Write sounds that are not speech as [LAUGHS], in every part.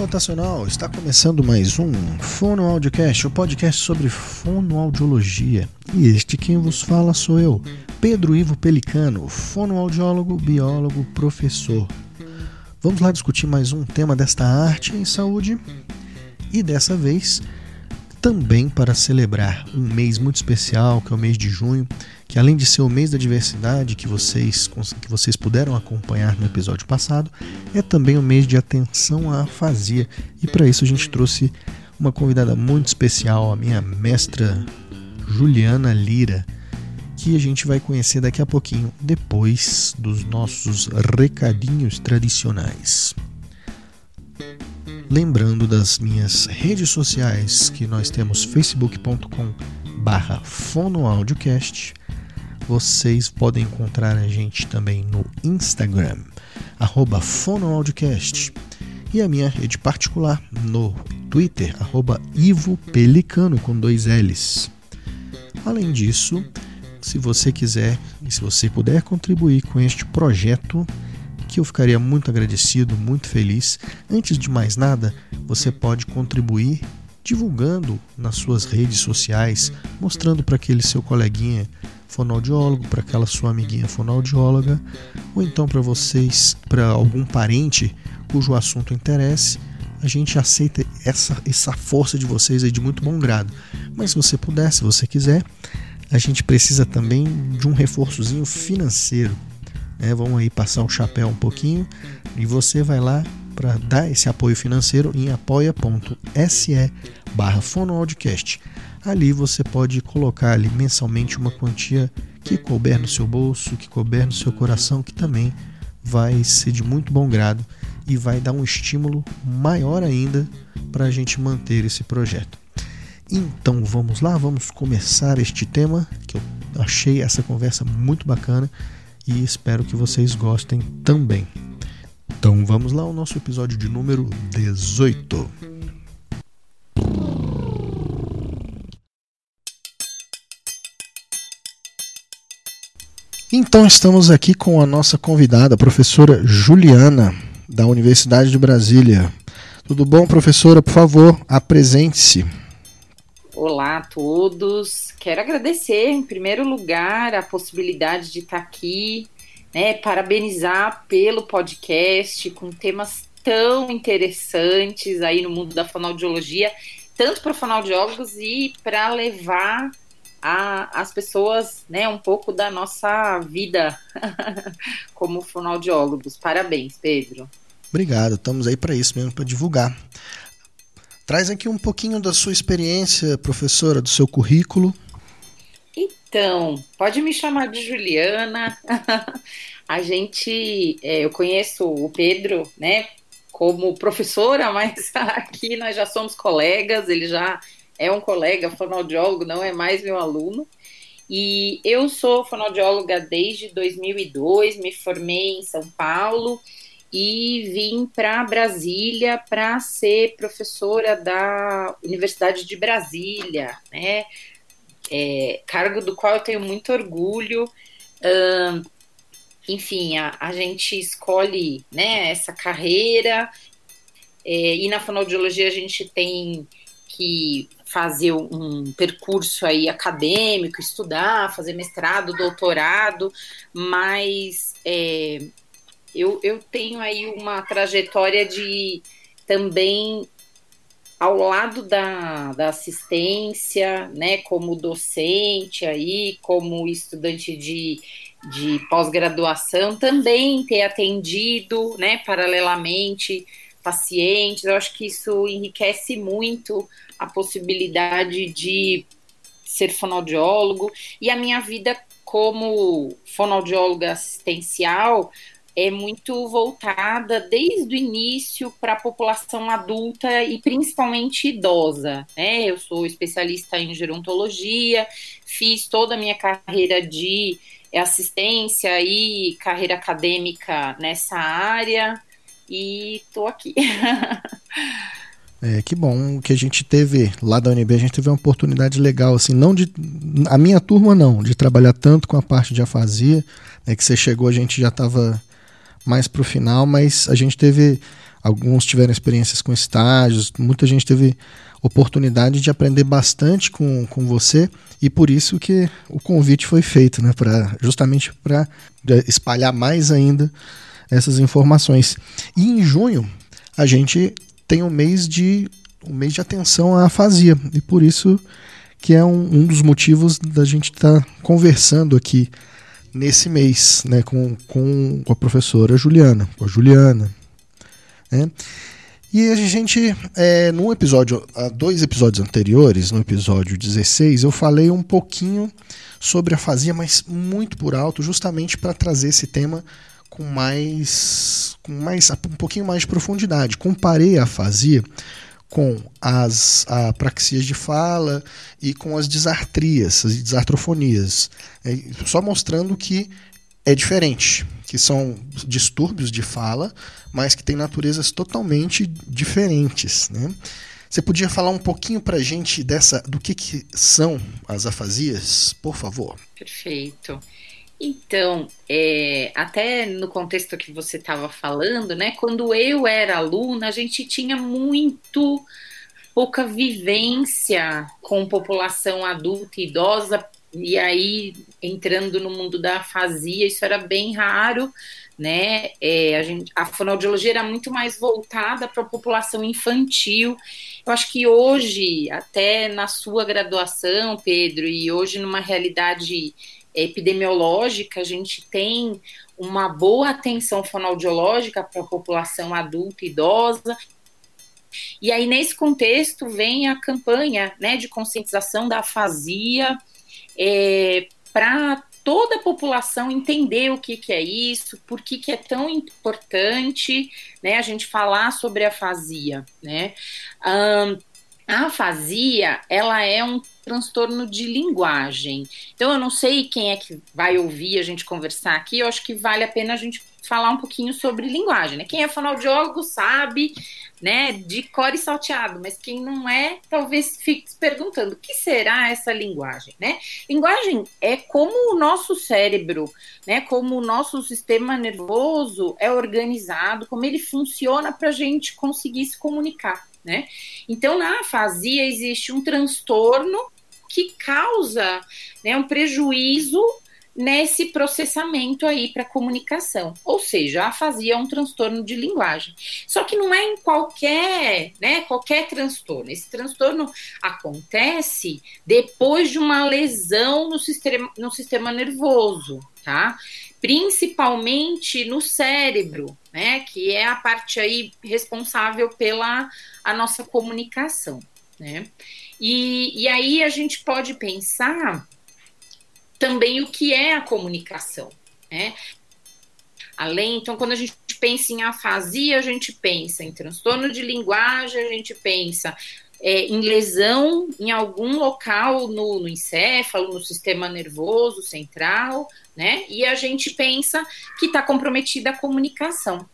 Rotacional, está começando mais um Fono Audiocast, o podcast sobre fonoaudiologia. E este quem vos fala sou eu, Pedro Ivo Pelicano, fonoaudiólogo, biólogo, professor. Vamos lá discutir mais um tema desta arte em saúde e dessa vez também para celebrar um mês muito especial, que é o mês de junho, que além de ser o mês da diversidade que vocês, que vocês puderam acompanhar no episódio passado, é também o mês de atenção à afasia. E para isso a gente trouxe uma convidada muito especial, a minha mestra Juliana Lira, que a gente vai conhecer daqui a pouquinho, depois dos nossos recadinhos tradicionais. Lembrando das minhas redes sociais, que nós temos facebook.com barra fonoaudiocast. Vocês podem encontrar a gente também no Instagram, arroba fonoaudiocast. E a minha rede particular no Twitter, arroba Ivo Pelicano, com dois L's. Além disso, se você quiser e se você puder contribuir com este projeto, que eu ficaria muito agradecido, muito feliz. Antes de mais nada, você pode contribuir divulgando nas suas redes sociais, mostrando para aquele seu coleguinha fonoaudiólogo, para aquela sua amiguinha fonoaudióloga, ou então para vocês, para algum parente cujo assunto interesse. A gente aceita essa, essa força de vocês aí de muito bom grado. Mas se você puder, se você quiser, a gente precisa também de um reforçozinho financeiro né? Vamos aí passar o chapéu um pouquinho e você vai lá para dar esse apoio financeiro em apoia.se barra fonoaudiocast. Ali você pode colocar ali mensalmente uma quantia que couber no seu bolso, que couber no seu coração, que também vai ser de muito bom grado e vai dar um estímulo maior ainda para a gente manter esse projeto. Então vamos lá, vamos começar este tema que eu achei essa conversa muito bacana e espero que vocês gostem também. Então vamos lá ao nosso episódio de número 18. Então estamos aqui com a nossa convidada, a professora Juliana, da Universidade de Brasília. Tudo bom, professora? Por favor, apresente-se. Olá a todos. Quero agradecer, em primeiro lugar, a possibilidade de estar aqui, né? Parabenizar pelo podcast com temas tão interessantes aí no mundo da fonoaudiologia, tanto para fonoaudiólogos e para levar a, as pessoas, né, um pouco da nossa vida [LAUGHS] como fonoaudiólogos. Parabéns, Pedro. Obrigado, estamos aí para isso mesmo, para divulgar. Traz aqui um pouquinho da sua experiência, professora, do seu currículo. Então, pode me chamar de Juliana. [LAUGHS] A gente, é, eu conheço o Pedro, né, como professora, [LAUGHS] mas aqui nós já somos colegas. Ele já é um colega fonoaudiólogo, não é mais meu aluno. E eu sou fonoaudióloga desde 2002, me formei em São Paulo e vim para Brasília para ser professora da Universidade de Brasília, né? É, cargo do qual eu tenho muito orgulho. Enfim, a, a, gente escolhe né, essa carreira é, e na fonoaudiologia a gente tem que fazer um percurso aí acadêmico, estudar, fazer mestrado, doutorado, mas é, eu, eu tenho aí uma trajetória de também ao lado da, da assistência, né, como docente aí, como estudante de, de pós-graduação, também ter atendido, né, paralelamente pacientes. Eu acho que isso enriquece muito a possibilidade de ser fonoaudiólogo e a minha vida como fonoaudióloga assistencial é muito voltada desde o início para a população adulta e principalmente idosa. Né? Eu sou especialista em gerontologia, fiz toda a minha carreira de assistência e carreira acadêmica nessa área e estou aqui. [LAUGHS] É, que bom que a gente teve lá da UNB, a gente teve uma oportunidade legal, assim, não de. A minha turma não, de trabalhar tanto com a parte de afasia, né, que você chegou, a gente já estava mais para o final, mas a gente teve alguns tiveram experiências com estágios, muita gente teve oportunidade de aprender bastante com, com você e por isso que o convite foi feito, né, pra, justamente para espalhar mais ainda essas informações. E em junho a gente tem um mês de um mês de atenção à afasia e por isso que é um, um dos motivos da gente estar tá conversando aqui nesse mês, né, com, com a professora Juliana, com a Juliana, né? E a gente, é, num episódio, há dois episódios anteriores, no episódio 16, eu falei um pouquinho sobre a fazia, mas muito por alto, justamente para trazer esse tema com mais, com mais, um pouquinho mais de profundidade. Comparei a fazia com as apraxias de fala e com as disartrias, as disartrofonias, é, só mostrando que é diferente, que são distúrbios de fala, mas que têm naturezas totalmente diferentes. Né? Você podia falar um pouquinho para a gente dessa, do que, que são as afasias, por favor? Perfeito. Então, é, até no contexto que você estava falando, né? Quando eu era aluna, a gente tinha muito pouca vivência com população adulta e idosa e aí entrando no mundo da afasia, isso era bem raro, né? É, a, gente, a fonoaudiologia era muito mais voltada para a população infantil. Eu acho que hoje, até na sua graduação, Pedro, e hoje numa realidade epidemiológica, a gente tem uma boa atenção fonoaudiológica para a população adulta e idosa, e aí, nesse contexto, vem a campanha né, de conscientização da afasia, é, para toda a população entender o que, que é isso, por que, que é tão importante né, a gente falar sobre a afasia. Né? Um, a afasia, ela é um transtorno de linguagem. Então, eu não sei quem é que vai ouvir a gente conversar aqui, eu acho que vale a pena a gente falar um pouquinho sobre linguagem, né? Quem é fonoaudiólogo sabe, né, de core salteado, mas quem não é, talvez fique se perguntando, o que será essa linguagem, né? Linguagem é como o nosso cérebro, né, como o nosso sistema nervoso é organizado, como ele funciona para a gente conseguir se comunicar, né? Então, na afasia existe um transtorno que causa né, um prejuízo nesse processamento aí para comunicação. Ou seja, a afasia é um transtorno de linguagem. Só que não é em qualquer, né, qualquer transtorno. Esse transtorno acontece depois de uma lesão no sistema, no sistema nervoso, tá? Principalmente no cérebro, né, que é a parte aí responsável pela a nossa comunicação, né? E, e aí a gente pode pensar também o que é a comunicação, né? Além, então, quando a gente pensa em afasia, a gente pensa em transtorno de linguagem, a gente pensa é, em lesão em algum local no, no, encéfalo, no sistema nervoso central, né? E a gente pensa que está comprometida a comunicação.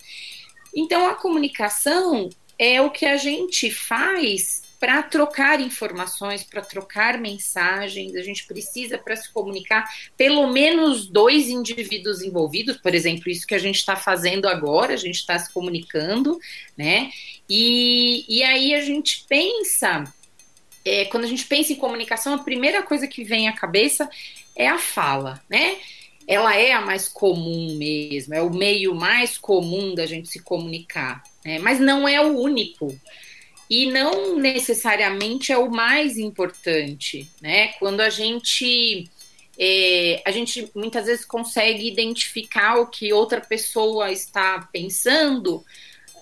Então, a comunicação é o que a gente faz para trocar informações, para trocar mensagens, a gente precisa para se comunicar pelo menos dois indivíduos envolvidos, por exemplo, isso que a gente está fazendo agora, a gente está se comunicando, né? E, e aí a gente pensa, é, quando a gente pensa em comunicação, a primeira coisa que vem à cabeça é a fala, né? Ela é a mais comum mesmo, é o meio mais comum da gente se comunicar, né? mas não é o único e não necessariamente é o mais importante, né? Quando a gente é, a gente muitas vezes consegue identificar o que outra pessoa está pensando,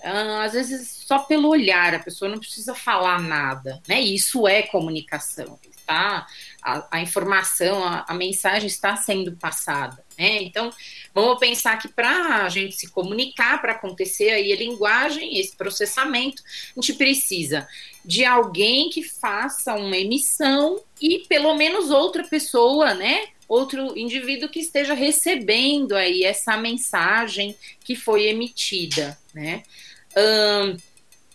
uh, às vezes só pelo olhar, a pessoa não precisa falar nada, né? Isso é comunicação, tá? A, a informação, a, a mensagem está sendo passada, né? Então Vamos pensar que para a gente se comunicar, para acontecer aí a linguagem, esse processamento, a gente precisa de alguém que faça uma emissão e pelo menos outra pessoa, né? Outro indivíduo que esteja recebendo aí essa mensagem que foi emitida, né? Um,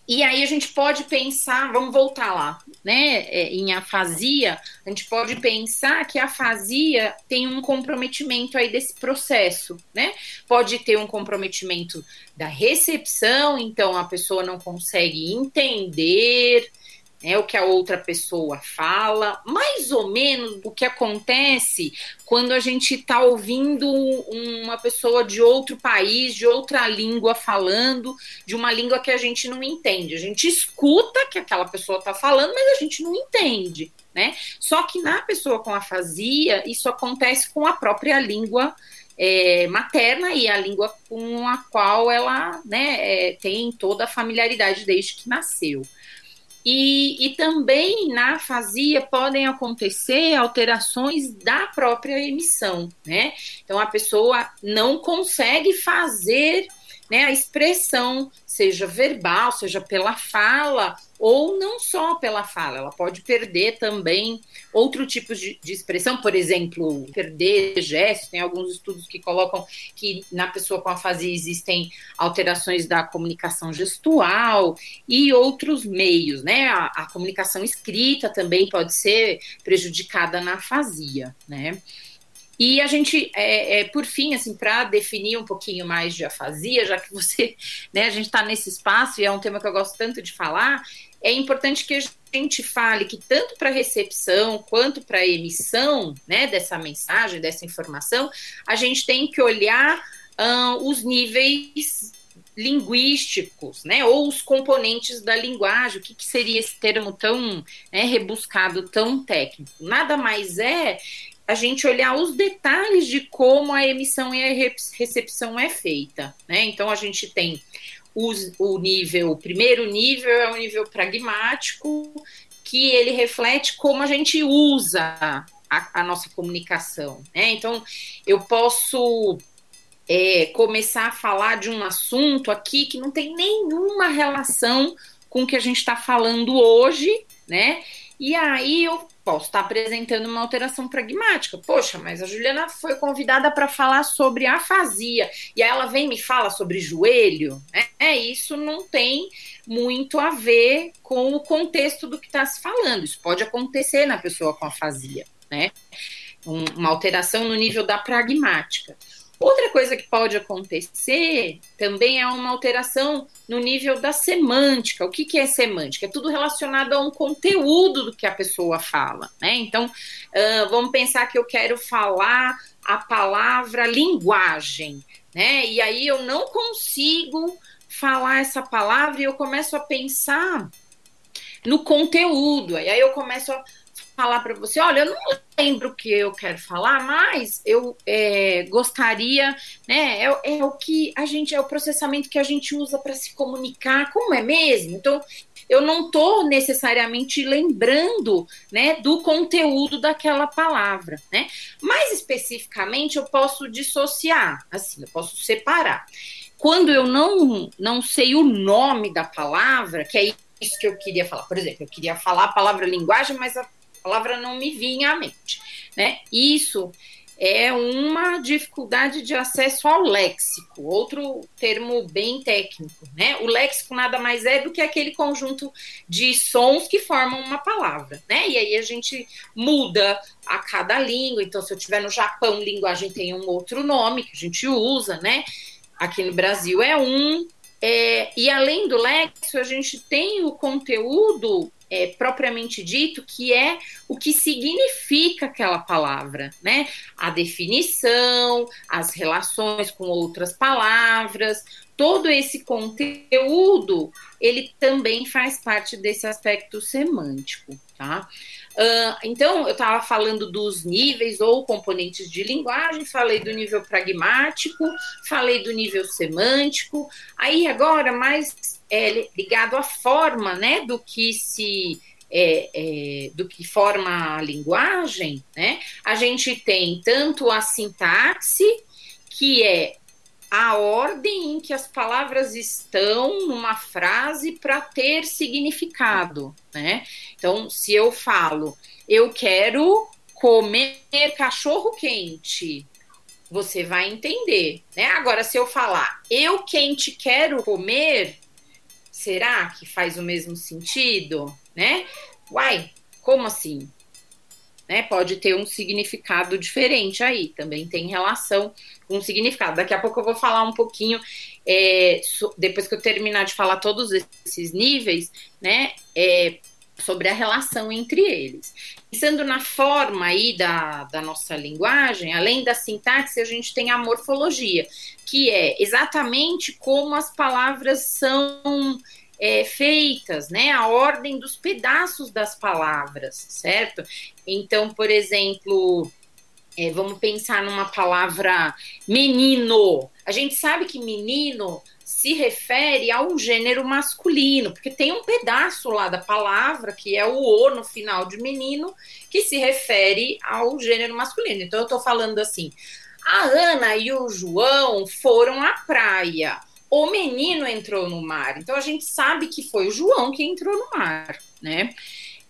e aí a gente pode pensar, vamos voltar lá, né? É, em afasia, a gente pode pensar que a afasia tem um comprometimento aí desse processo, né? Pode ter um comprometimento da recepção, então a pessoa não consegue entender, é o que a outra pessoa fala, mais ou menos o que acontece quando a gente está ouvindo uma pessoa de outro país, de outra língua falando, de uma língua que a gente não entende. A gente escuta que aquela pessoa está falando, mas a gente não entende, né? Só que na pessoa com afasia, isso acontece com a própria língua é, materna e a língua com a qual ela né, é, tem toda a familiaridade desde que nasceu. E, e também na afasia podem acontecer alterações da própria emissão, né? Então a pessoa não consegue fazer né, a expressão, seja verbal, seja pela fala, ou não só pela fala, ela pode perder também outro tipo de, de expressão, por exemplo, perder gestos, tem alguns estudos que colocam que na pessoa com afasia existem alterações da comunicação gestual e outros meios, né, a, a comunicação escrita também pode ser prejudicada na afasia, né. E a gente, é, é, por fim, assim, para definir um pouquinho mais de afasia, já que você, [LAUGHS] né, a gente está nesse espaço e é um tema que eu gosto tanto de falar, é importante que a gente fale que tanto para recepção quanto para emissão, né, dessa mensagem, dessa informação, a gente tem que olhar uh, os níveis linguísticos, né, ou os componentes da linguagem, o que, que seria esse termo tão né, rebuscado, tão técnico? Nada mais é a gente olhar os detalhes de como a emissão e a recepção é feita, né? Então a gente tem os, o nível, o primeiro nível é o nível pragmático, que ele reflete como a gente usa a, a nossa comunicação, né? Então eu posso é, começar a falar de um assunto aqui que não tem nenhuma relação com o que a gente está falando hoje, né? E aí eu posso estar apresentando uma alteração pragmática. Poxa, mas a Juliana foi convidada para falar sobre afasia e aí ela vem e me fala sobre joelho. Né? É, isso não tem muito a ver com o contexto do que está se falando. Isso pode acontecer na pessoa com afasia, né? Um, uma alteração no nível da pragmática. Outra coisa que pode acontecer também é uma alteração no nível da semântica. O que, que é semântica? É tudo relacionado a um conteúdo do que a pessoa fala. Né? Então, uh, vamos pensar que eu quero falar a palavra linguagem, né? E aí eu não consigo falar essa palavra e eu começo a pensar no conteúdo. E aí eu começo a falar para você, olha, eu não lembro o que eu quero falar, mas eu é, gostaria, né? É, é, o que a gente é o processamento que a gente usa para se comunicar, como é mesmo? Então, eu não estou necessariamente lembrando, né, do conteúdo daquela palavra, né? Mais especificamente, eu posso dissociar, assim, eu posso separar. Quando eu não não sei o nome da palavra, que é isso que eu queria falar. Por exemplo, eu queria falar a palavra linguagem, mas a palavra não me vinha à mente. Né? Isso é uma dificuldade de acesso ao léxico, outro termo bem técnico. Né? O léxico nada mais é do que aquele conjunto de sons que formam uma palavra. Né? E aí a gente muda a cada língua. Então, se eu estiver no Japão, linguagem tem um outro nome que a gente usa, né? Aqui no Brasil é um. É, e além do léxico, a gente tem o conteúdo é, propriamente dito, que é o que significa aquela palavra, né? A definição, as relações com outras palavras, todo esse conteúdo, ele também faz parte desse aspecto semântico, tá? Uh, então, eu estava falando dos níveis ou componentes de linguagem, falei do nível pragmático, falei do nível semântico, aí agora mais é, ligado à forma, né, do que se é, é, do que forma a linguagem, né? A gente tem tanto a sintaxe, que é a ordem em que as palavras estão numa frase para ter significado, né? Então, se eu falo, eu quero comer cachorro quente, você vai entender, né? Agora, se eu falar, eu quente quero comer, será que faz o mesmo sentido, né? Uai, como assim? Né, pode ter um significado diferente aí, também tem relação com significado. Daqui a pouco eu vou falar um pouquinho, é, so, depois que eu terminar de falar todos esses níveis, né, é, sobre a relação entre eles. Pensando na forma aí da, da nossa linguagem, além da sintaxe, a gente tem a morfologia, que é exatamente como as palavras são é, feitas, né? A ordem dos pedaços das palavras, certo? Então, por exemplo, é, vamos pensar numa palavra menino. A gente sabe que menino se refere a um gênero masculino, porque tem um pedaço lá da palavra, que é o O no final de menino, que se refere ao gênero masculino. Então, eu estou falando assim: a Ana e o João foram à praia o menino entrou no mar. Então a gente sabe que foi o João que entrou no mar, né?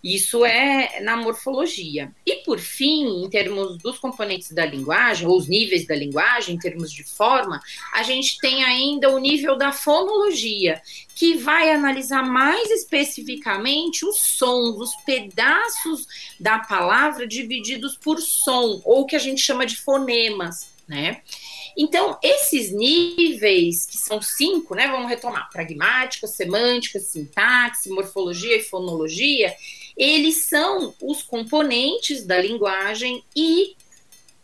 Isso é na morfologia. E por fim, em termos dos componentes da linguagem, ou os níveis da linguagem, em termos de forma, a gente tem ainda o nível da fonologia, que vai analisar mais especificamente os sons, os pedaços da palavra divididos por som, ou o que a gente chama de fonemas, né? Então, esses níveis, que são cinco, né? Vamos retomar: pragmática, semântica, sintaxe, morfologia e fonologia, eles são os componentes da linguagem e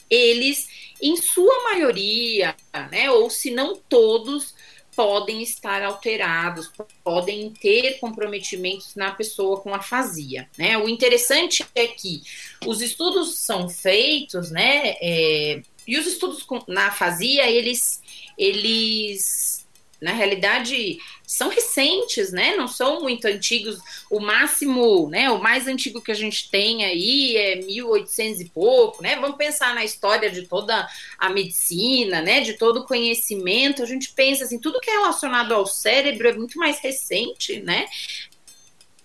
eles, em sua maioria, né, ou se não todos, podem estar alterados, podem ter comprometimentos na pessoa com afasia. Né? O interessante é que os estudos são feitos, né, é, e os estudos na afasia, eles, eles, na realidade, são recentes, né? Não são muito antigos. O máximo, né? O mais antigo que a gente tem aí é 1800 e pouco, né? Vamos pensar na história de toda a medicina, né? De todo o conhecimento. A gente pensa assim, tudo que é relacionado ao cérebro é muito mais recente, né?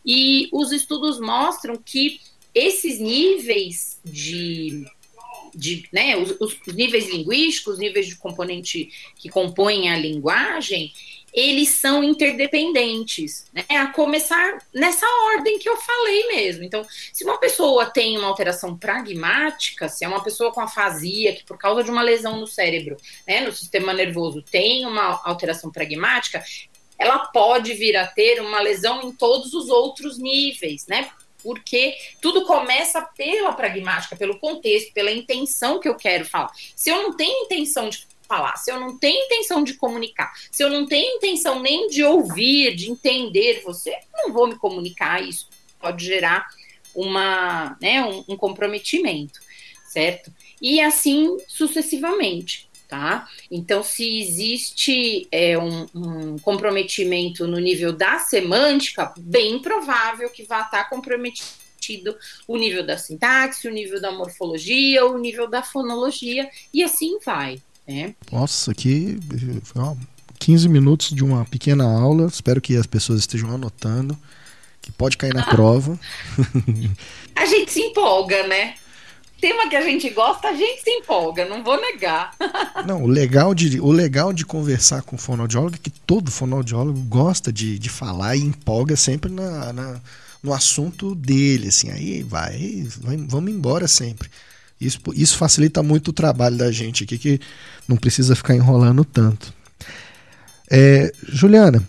E os estudos mostram que esses níveis de de né, os, os, níveis linguísticos, os níveis de componente que compõem a linguagem, eles são interdependentes, né? A começar nessa ordem que eu falei mesmo. Então, se uma pessoa tem uma alteração pragmática, se é uma pessoa com afasia, que por causa de uma lesão no cérebro, né, no sistema nervoso, tem uma alteração pragmática, ela pode vir a ter uma lesão em todos os outros níveis, né? Porque tudo começa pela pragmática, pelo contexto, pela intenção que eu quero falar. Se eu não tenho intenção de falar, se eu não tenho intenção de comunicar, se eu não tenho intenção nem de ouvir, de entender você, não vou me comunicar. Isso pode gerar uma, né, um, um comprometimento, certo? E assim sucessivamente tá? Então, se existe é, um, um, comprometimento no nível da semântica, bem provável que vá estar comprometido o nível da sintaxe, o nível da morfologia, o nível da fonologia, e assim vai. Né? Nossa, aqui 15 minutos de uma pequena aula, espero que as pessoas estejam anotando, que pode cair na ah. prova. A gente se empolga, né? Tema que a gente gosta, a gente se empolga, não vou negar. não, o legal de, o legal de conversar com o fonoaudiólogo é que todo fonoaudiólogo gosta de, de falar e empolga sempre na, na no assunto dele, assim, aí vai, vai, vamos embora sempre. Isso, isso facilita muito o trabalho da gente aqui, que não precisa ficar enrolando tanto. É, Juliana,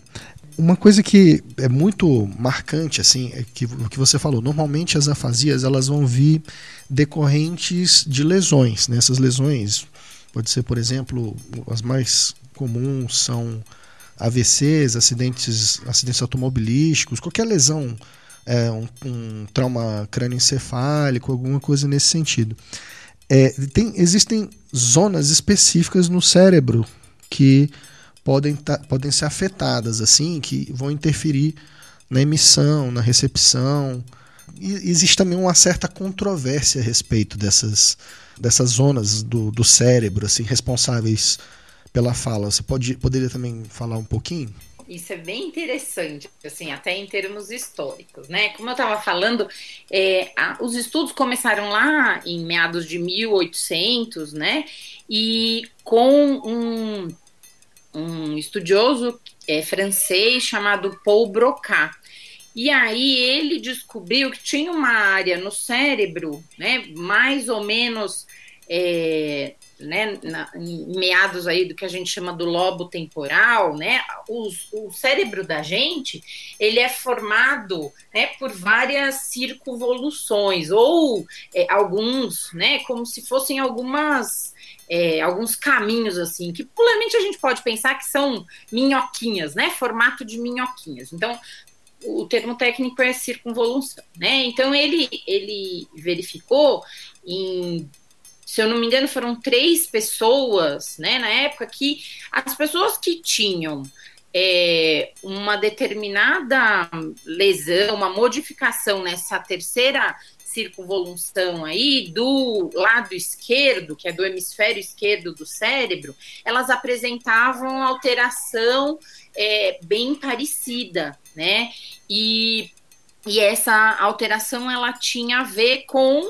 uma coisa que é muito marcante, assim, é que o que você falou, normalmente as afasias elas vão vir decorrentes de lesões. Né? Essas lesões, pode ser, por exemplo, as mais comuns são AVCs, acidentes, acidentes automobilísticos, qualquer lesão, é, um, um trauma crânioencefálico, alguma coisa nesse sentido. É, tem, existem zonas específicas no cérebro que podem, tá, podem ser afetadas, assim, que vão interferir na emissão, na recepção. E existe também uma certa controvérsia a respeito dessas, dessas zonas do, do cérebro, assim, responsáveis pela fala. Você pode, poderia também falar um pouquinho? Isso é bem interessante, assim, até em termos históricos, né? Como eu estava falando, é, a, os estudos começaram lá em meados de 1800, né? E com um um estudioso é, francês chamado Paul Broca. E aí ele descobriu que tinha uma área no cérebro, né, mais ou menos é, né, na, em meados aí do que a gente chama do lobo temporal, né, os, o cérebro da gente, ele é formado, né, por várias circunvoluções, ou é, alguns, né, como se fossem algumas, é, alguns caminhos, assim, que popularmente a gente pode pensar que são minhoquinhas, né, formato de minhoquinhas. Então, o termo técnico é circunvolução, né? Então ele ele verificou em se eu não me engano, foram três pessoas, né, na época, que as pessoas que tinham é, uma determinada lesão, uma modificação nessa terceira circunvolução aí do lado esquerdo, que é do hemisfério esquerdo do cérebro, elas apresentavam alteração é, bem parecida, né? E, e essa alteração ela tinha a ver com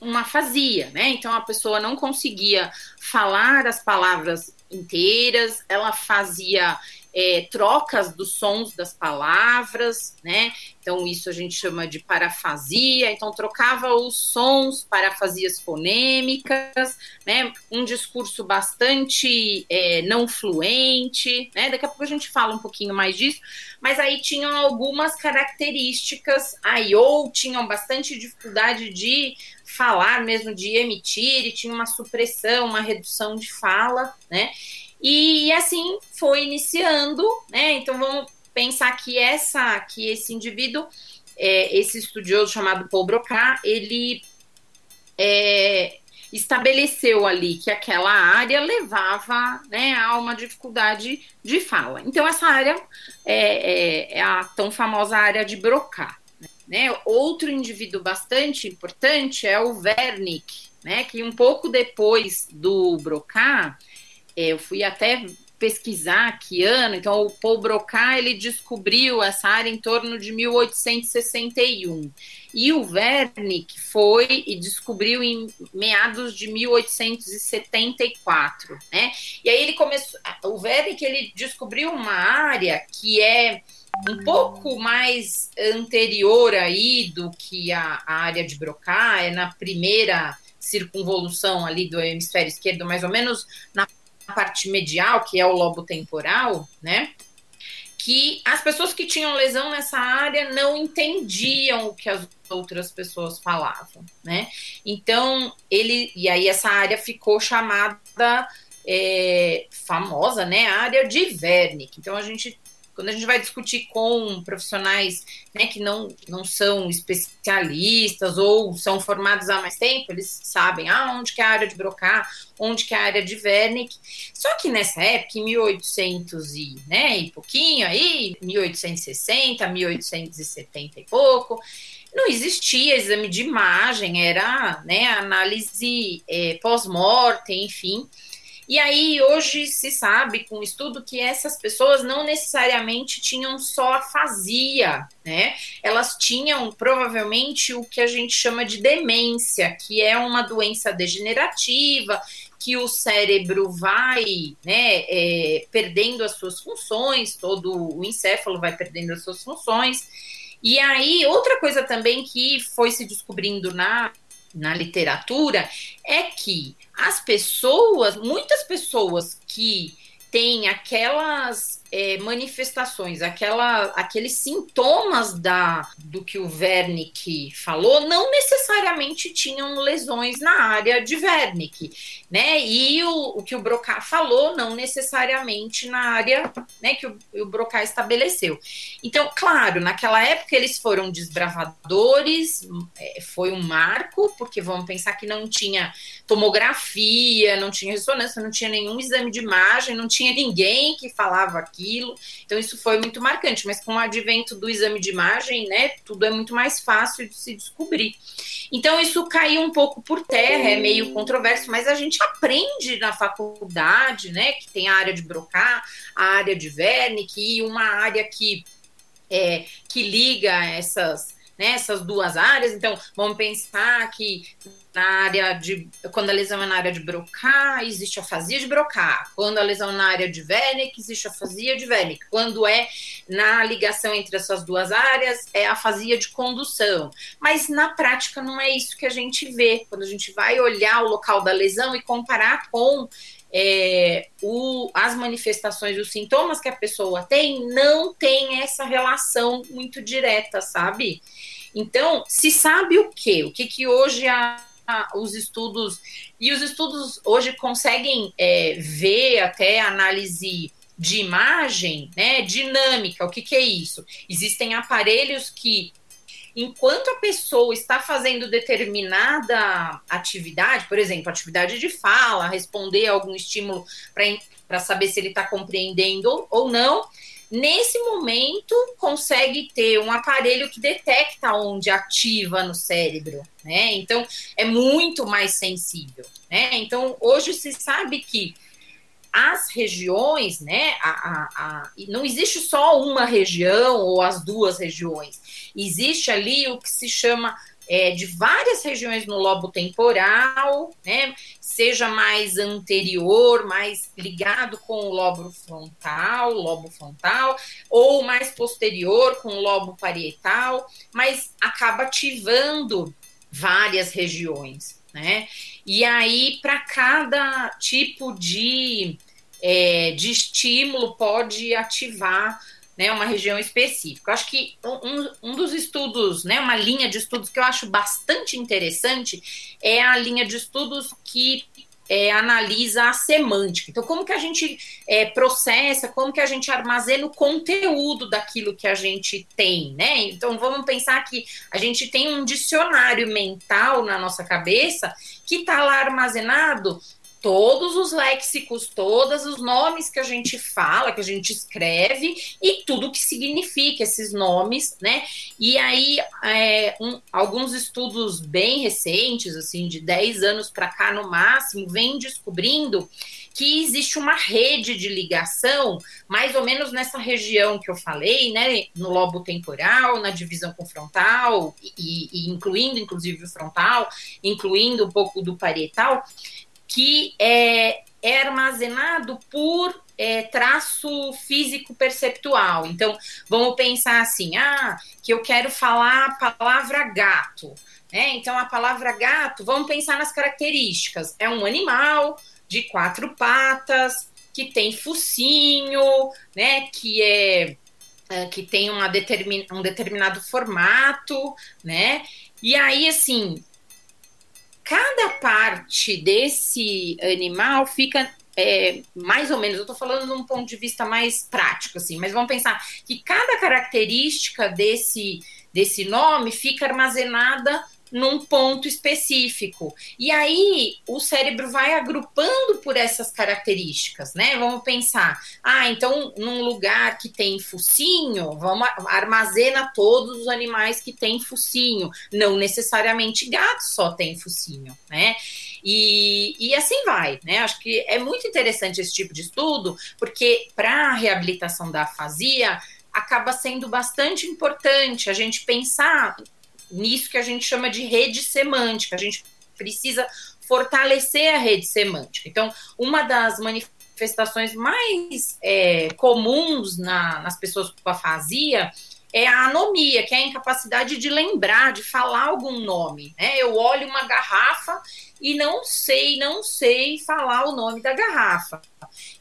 uma fazia, né? Então a pessoa não conseguia falar as palavras inteiras, ela fazia é, trocas dos sons das palavras, né? Então, isso a gente chama de parafasia. Então, trocava os sons, parafasias fonêmicas, né? Um discurso bastante é, não fluente, né? Daqui a pouco a gente fala um pouquinho mais disso, mas aí tinham algumas características aí, ou tinham bastante dificuldade de falar mesmo, de emitir, e tinha uma supressão, uma redução de fala, né? E assim foi iniciando, né? Então vamos pensar que essa, que esse indivíduo, é, esse estudioso chamado Paul Broca, ele é, estabeleceu ali que aquela área levava né, a uma dificuldade de fala. Então essa área é, é, é a tão famosa área de Broca. Né? Outro indivíduo bastante importante é o Wernicke, né? Que um pouco depois do Broca eu fui até pesquisar que ano, então o Paul Broca ele descobriu essa área em torno de 1861 e o Wernicke foi e descobriu em meados de 1874, né? E aí ele começou, o Wernicke ele descobriu uma área que é um pouco mais anterior aí do que a, a área de Broca, é na primeira circunvolução ali do hemisfério esquerdo, mais ou menos na parte medial, que é o lobo temporal, né? Que as pessoas que tinham lesão nessa área não entendiam o que as outras pessoas falavam, né? Então, ele. E aí, essa área ficou chamada é, famosa, né? A área de Wernicke. Então, a gente quando a gente vai discutir com profissionais né, que não, não são especialistas ou são formados há mais tempo, eles sabem ah, onde que é a área de Broca, onde que é a área de Wernicke. Só que nessa época, em 1800 e, né, e pouquinho aí, 1860, 1870 e pouco, não existia exame de imagem, era né, análise é, pós-mortem, enfim. E aí, hoje se sabe com o estudo que essas pessoas não necessariamente tinham só afasia, né? Elas tinham provavelmente o que a gente chama de demência, que é uma doença degenerativa, que o cérebro vai né, é, perdendo as suas funções, todo o encéfalo vai perdendo as suas funções. E aí, outra coisa também que foi se descobrindo na, na literatura é que as pessoas, muitas pessoas que têm aquelas é, manifestações, aquela, aqueles sintomas da, do que o Wernicke falou, não necessariamente tinham lesões na área de Wernicke, né? E o, o que o Broca falou, não necessariamente na área né, que o, o Broca estabeleceu. Então, claro, naquela época eles foram desbravadores, é, foi um marco, porque vamos pensar que não tinha tomografia, não tinha ressonância, não tinha nenhum exame de imagem, não tinha [LAUGHS] ninguém que falava aquilo. Então isso foi muito marcante, mas com o advento do exame de imagem, né, tudo é muito mais fácil de se descobrir. Então isso caiu um pouco por terra, é meio controverso, mas a gente aprende na faculdade, né, que tem a área de Broca, a área de Wernicke e uma área que é, que liga essas né, essas duas áreas. Então, vamos pensar que na área de. Quando a lesão é na área de Broca, existe a afasia de Broca. Quando a lesão é na área de Wernicke, existe a afasia de Wernicke. Quando é na ligação entre essas duas áreas, é a afasia de condução. Mas na prática não é isso que a gente vê. Quando a gente vai olhar o local da lesão e comparar com é, o, as manifestações, os sintomas que a pessoa tem, não tem essa relação muito direta, sabe? Então, se sabe o quê? O que, que hoje a, os estudos e os estudos hoje conseguem é, ver até análise de imagem, né, dinâmica. O que, que é isso? Existem aparelhos que, enquanto a pessoa está fazendo determinada atividade, por exemplo, atividade de fala, responder a algum estímulo para saber se ele está compreendendo ou não, nesse momento consegue ter um aparelho que detecta onde ativa no cérebro, né? Então é muito mais sensível, né? Então hoje se sabe que as regiões, né? A, a, a, não existe só uma região ou as duas regiões. Existe ali o que se chama é, de várias regiões no lobo temporal, né? Seja mais anterior, mais ligado com o lobo frontal, lobo frontal, ou mais posterior com o lobo parietal, mas acaba ativando várias regiões, né? E aí, para cada tipo de, é, de estímulo, pode ativar né, uma região específica. Eu acho que um, um dos estudos, né, uma linha de estudos que eu acho bastante interessante é a linha de estudos que é, analisa a semântica. Então, como que a gente é, processa, como que a gente armazena o conteúdo daquilo que a gente tem, né? Então, vamos pensar que a gente tem um dicionário mental na nossa cabeça que está lá armazenado todos os léxicos, todos os nomes que a gente fala, que a gente escreve e tudo que significa esses nomes, né? E aí, é, um, alguns estudos bem recentes, assim, de 10 anos para cá no máximo, vêm descobrindo que existe uma rede de ligação, mais ou menos nessa região que eu falei, né, no lobo temporal, na divisão com frontal, e, e incluindo inclusive o frontal, incluindo um pouco do parietal, que é, é armazenado por é, traço físico perceptual. Então, vamos pensar assim: ah, que eu quero falar a palavra gato. Né? Então, a palavra gato, vamos pensar nas características. É um animal de quatro patas, que tem focinho, né? Que é, é que tem uma determin, um determinado formato, né? E aí, assim, cada parte desse animal fica é, mais ou menos, eu estou falando de um ponto de vista mais prático, assim, mas vamos pensar que cada característica desse, desse nome fica armazenada num ponto específico. E aí o cérebro vai agrupando por essas características, né? Vamos pensar, ah, então num lugar que tem focinho, vamos armazena todos os animais que têm focinho, não necessariamente gato só tem focinho, né? E, e assim vai, né? Acho que é muito interessante esse tipo de estudo, porque para a reabilitação da afasia acaba sendo bastante importante a gente pensar nisso que a gente chama de rede semântica. A gente precisa fortalecer a rede semântica. Então, uma das manifestações mais é, comuns na, nas pessoas com afasia é a anomia, que é a incapacidade de lembrar, de falar algum nome. Né? Eu olho uma garrafa e não sei, não sei falar o nome da garrafa.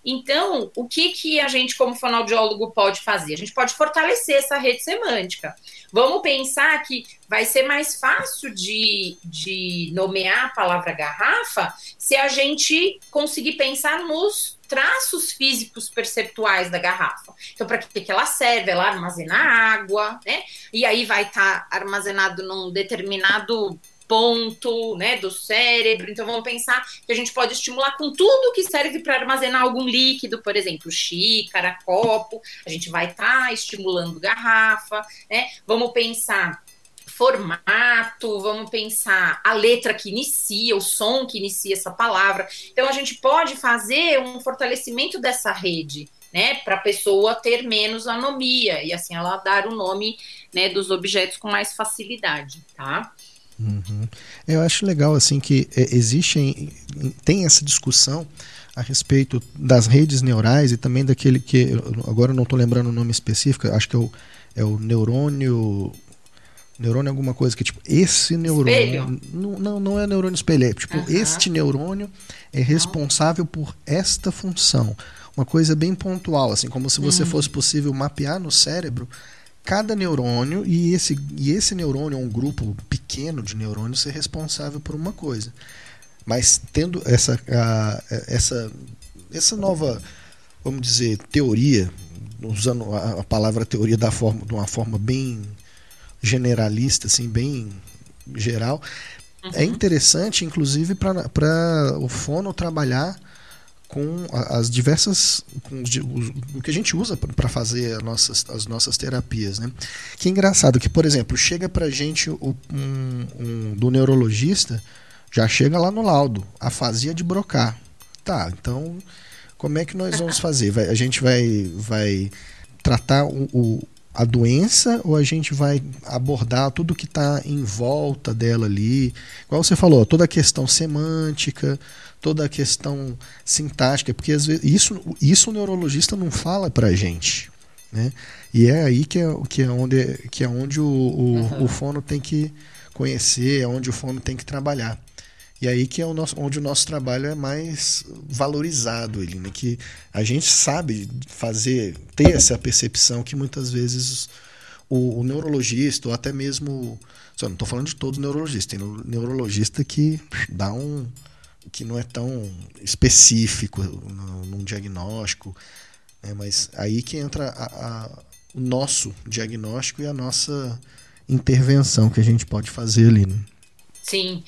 Então, o que, que a gente, como fonoaudiólogo, pode fazer? A gente pode fortalecer essa rede semântica. Vamos pensar que vai ser mais fácil de, de nomear a palavra garrafa se a gente conseguir pensar nos traços físicos perceptuais da garrafa. Então, para que, que ela serve? Ela armazena água, né? E aí vai estar tá armazenado num determinado ponto, né, do cérebro. Então vamos pensar que a gente pode estimular com tudo que serve para armazenar algum líquido, por exemplo, xícara, copo. A gente vai estar tá estimulando garrafa, né? Vamos pensar formato, vamos pensar a letra que inicia, o som que inicia essa palavra. Então a gente pode fazer um fortalecimento dessa rede, né, para a pessoa ter menos anomia e assim ela dar o nome, né, dos objetos com mais facilidade, tá? Uhum. Eu acho legal assim que é, existe tem essa discussão a respeito das redes neurais e também daquele que agora não estou lembrando o nome específico, acho que é o, é o neurônio neurônio é alguma coisa que tipo esse neurônio não, não, não é neurônio espelho, é tipo uhum. este neurônio é responsável por esta função, uma coisa bem pontual, assim como se você uhum. fosse possível mapear no cérebro cada neurônio e esse, e esse neurônio, um grupo pequeno de neurônios, ser responsável por uma coisa. Mas tendo essa, a, essa, essa nova, vamos dizer, teoria, usando a, a palavra teoria da forma, de uma forma bem generalista, assim, bem geral, é uhum. é interessante, inclusive, para o fono trabalhar com as diversas com os, o que a gente usa para fazer as nossas, as nossas terapias, né? Que é engraçado que, por exemplo, chega para gente o, um, um, do neurologista já chega lá no laudo, afasia de brocar. Tá, então como é que nós vamos [LAUGHS] fazer? Vai, a gente vai vai tratar o, o a doença ou a gente vai abordar tudo que está em volta dela ali? Igual você falou, toda a questão semântica, toda a questão sintática, porque às vezes isso, isso o neurologista não fala para a gente. Né? E é aí que é, que é onde, que é onde o, o, uhum. o fono tem que conhecer, é onde o fono tem que trabalhar. E aí que é o nosso, onde o nosso trabalho é mais valorizado, ele, né? que a gente sabe fazer, ter essa percepção que muitas vezes o, o neurologista, ou até mesmo. Só não estou falando de todos os neurologistas, tem neurologista que dá um, que não é tão específico num diagnóstico, né? mas aí que entra a, a, o nosso diagnóstico e a nossa intervenção que a gente pode fazer ali. Né? Sim.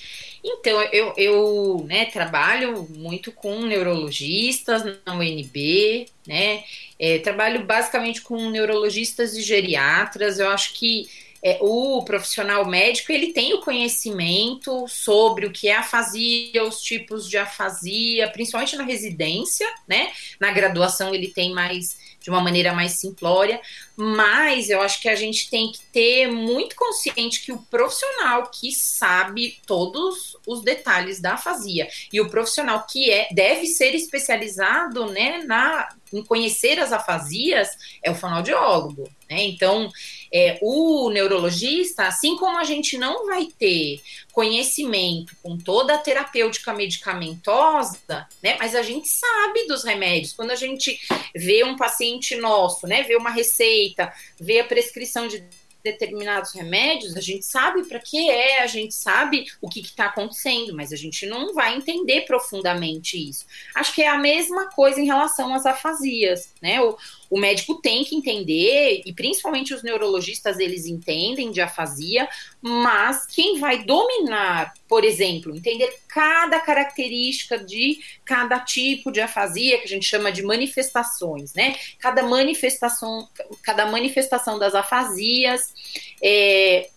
Então, eu, eu né, trabalho muito com neurologistas na UNB, né? É, trabalho basicamente com neurologistas e geriatras. Eu acho que é, o profissional médico ele tem o conhecimento sobre o que é afasia, os tipos de afasia, principalmente na residência, né? Na graduação ele tem mais de uma maneira mais simplória, mas eu acho que a gente tem que ter muito consciente que o profissional que sabe todos os detalhes da afasia e o profissional que é deve ser especializado, né, na em conhecer as afasias é o fonoaudiólogo, né? Então, é, o neurologista, assim como a gente não vai ter conhecimento com toda a terapêutica medicamentosa, né? Mas a gente sabe dos remédios. Quando a gente vê um paciente nosso, né? Vê uma receita, vê a prescrição de determinados remédios, a gente sabe para que é, a gente sabe o que está acontecendo, mas a gente não vai entender profundamente isso. Acho que é a mesma coisa em relação às afasias, né? O, o médico tem que entender, e principalmente os neurologistas, eles entendem de afasia, mas quem vai dominar, por exemplo, entender cada característica de cada tipo de afasia, que a gente chama de manifestações, né? Cada manifestação, cada manifestação das afasias, é,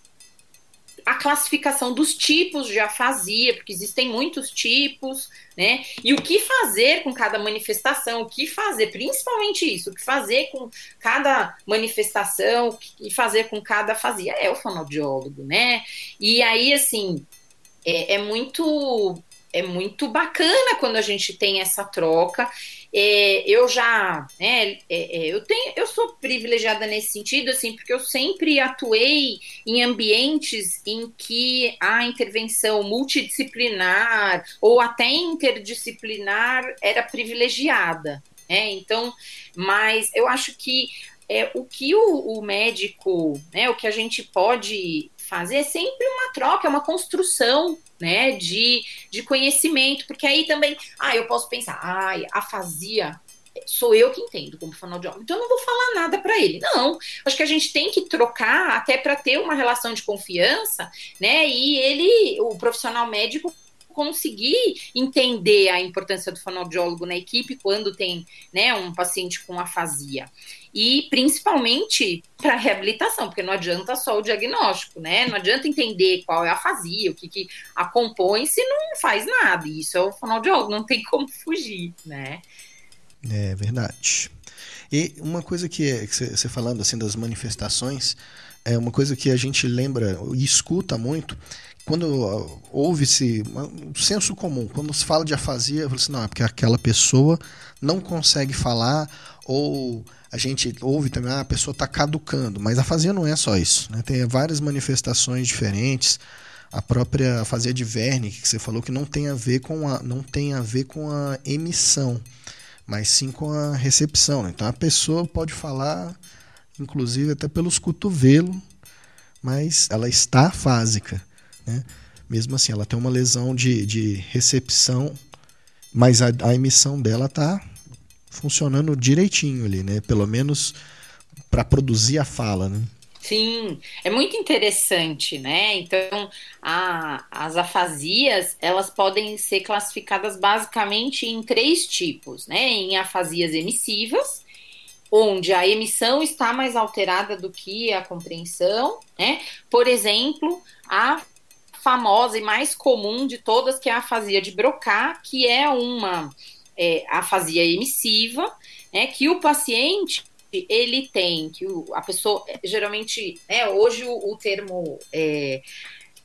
a classificação dos tipos de afasia, porque existem muitos tipos, né? E o que fazer com cada manifestação, o que fazer, principalmente isso, o que fazer com cada manifestação, o que fazer com cada afasia, é o fonoaudiólogo, né? E aí, assim, é, é muito é muito bacana quando a gente tem essa troca é, eu já, né, é, é, eu tenho, eu sou privilegiada nesse sentido, assim, porque eu sempre atuei em ambientes em que a intervenção multidisciplinar ou até interdisciplinar era privilegiada, né? Então, mas eu acho que é, o que o, o médico, né, o que a gente pode fazer é sempre uma troca, é uma construção né, de, de conhecimento, porque aí também, ah, eu posso pensar, ai, afasia sou eu que entendo como fonoaudiólogo, então eu não vou falar nada para ele. Não, acho que a gente tem que trocar até para ter uma relação de confiança, né? E ele, o profissional médico, conseguir entender a importância do fonoaudiólogo na equipe quando tem né, um paciente com afasia. E principalmente para reabilitação, porque não adianta só o diagnóstico, né? Não adianta entender qual é a afasia, o que, que a compõe, se não faz nada. Isso é o fonoaudiólogo, não tem como fugir, né? É verdade. E uma coisa que, é, que você falando assim das manifestações, é uma coisa que a gente lembra e escuta muito, quando houve-se um senso comum, quando se fala de afasia, eu falo assim, não, é porque aquela pessoa não consegue falar ou a gente ouve também, ah, a pessoa está caducando, mas a afasia não é só isso, né? tem várias manifestações diferentes, a própria afasia de Verne, que você falou que não tem a ver com a, não tem a, ver com a emissão, mas sim com a recepção. Então a pessoa pode falar, inclusive até pelos cotovelos, mas ela está afásica. Né? Mesmo assim, ela tem uma lesão de, de recepção, mas a, a emissão dela está funcionando direitinho ali, né? Pelo menos para produzir a fala, né? Sim, é muito interessante, né? Então, a, as afasias, elas podem ser classificadas basicamente em três tipos, né? Em afasias emissivas, onde a emissão está mais alterada do que a compreensão, né? Por exemplo, a famosa e mais comum de todas, que é a afasia de Broca, que é uma é, afasia emissiva, né, que o paciente ele tem, que o, a pessoa, geralmente, né, hoje o, o termo é,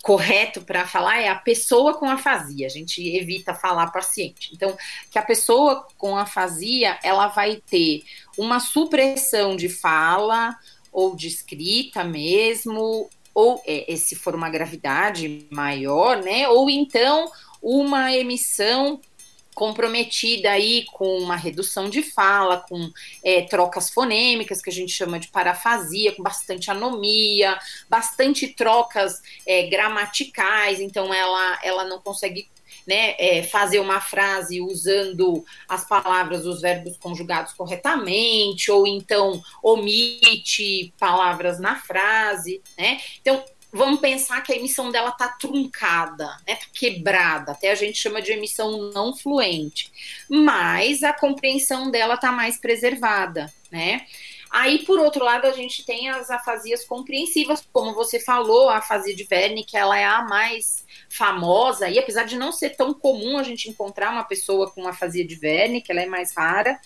correto para falar é a pessoa com afasia, a gente evita falar paciente. Então, que a pessoa com afasia, ela vai ter uma supressão de fala, ou de escrita mesmo, ou é, se for uma gravidade maior, né? Ou então uma emissão comprometida aí com uma redução de fala, com é, trocas fonêmicas, que a gente chama de parafasia, com bastante anomia, bastante trocas é, gramaticais, então ela, ela não consegue né, é, fazer uma frase usando as palavras, os verbos conjugados corretamente, ou então omite palavras na frase, né? Então, vamos pensar que a emissão dela está truncada, né, tá quebrada, até a gente chama de emissão não fluente, mas a compreensão dela está mais preservada, né? Aí, por outro lado, a gente tem as afasias compreensivas, como você falou, a afasia de Verne, que ela é a mais famosa, e apesar de não ser tão comum a gente encontrar uma pessoa com afasia de Verne, que ela é mais rara,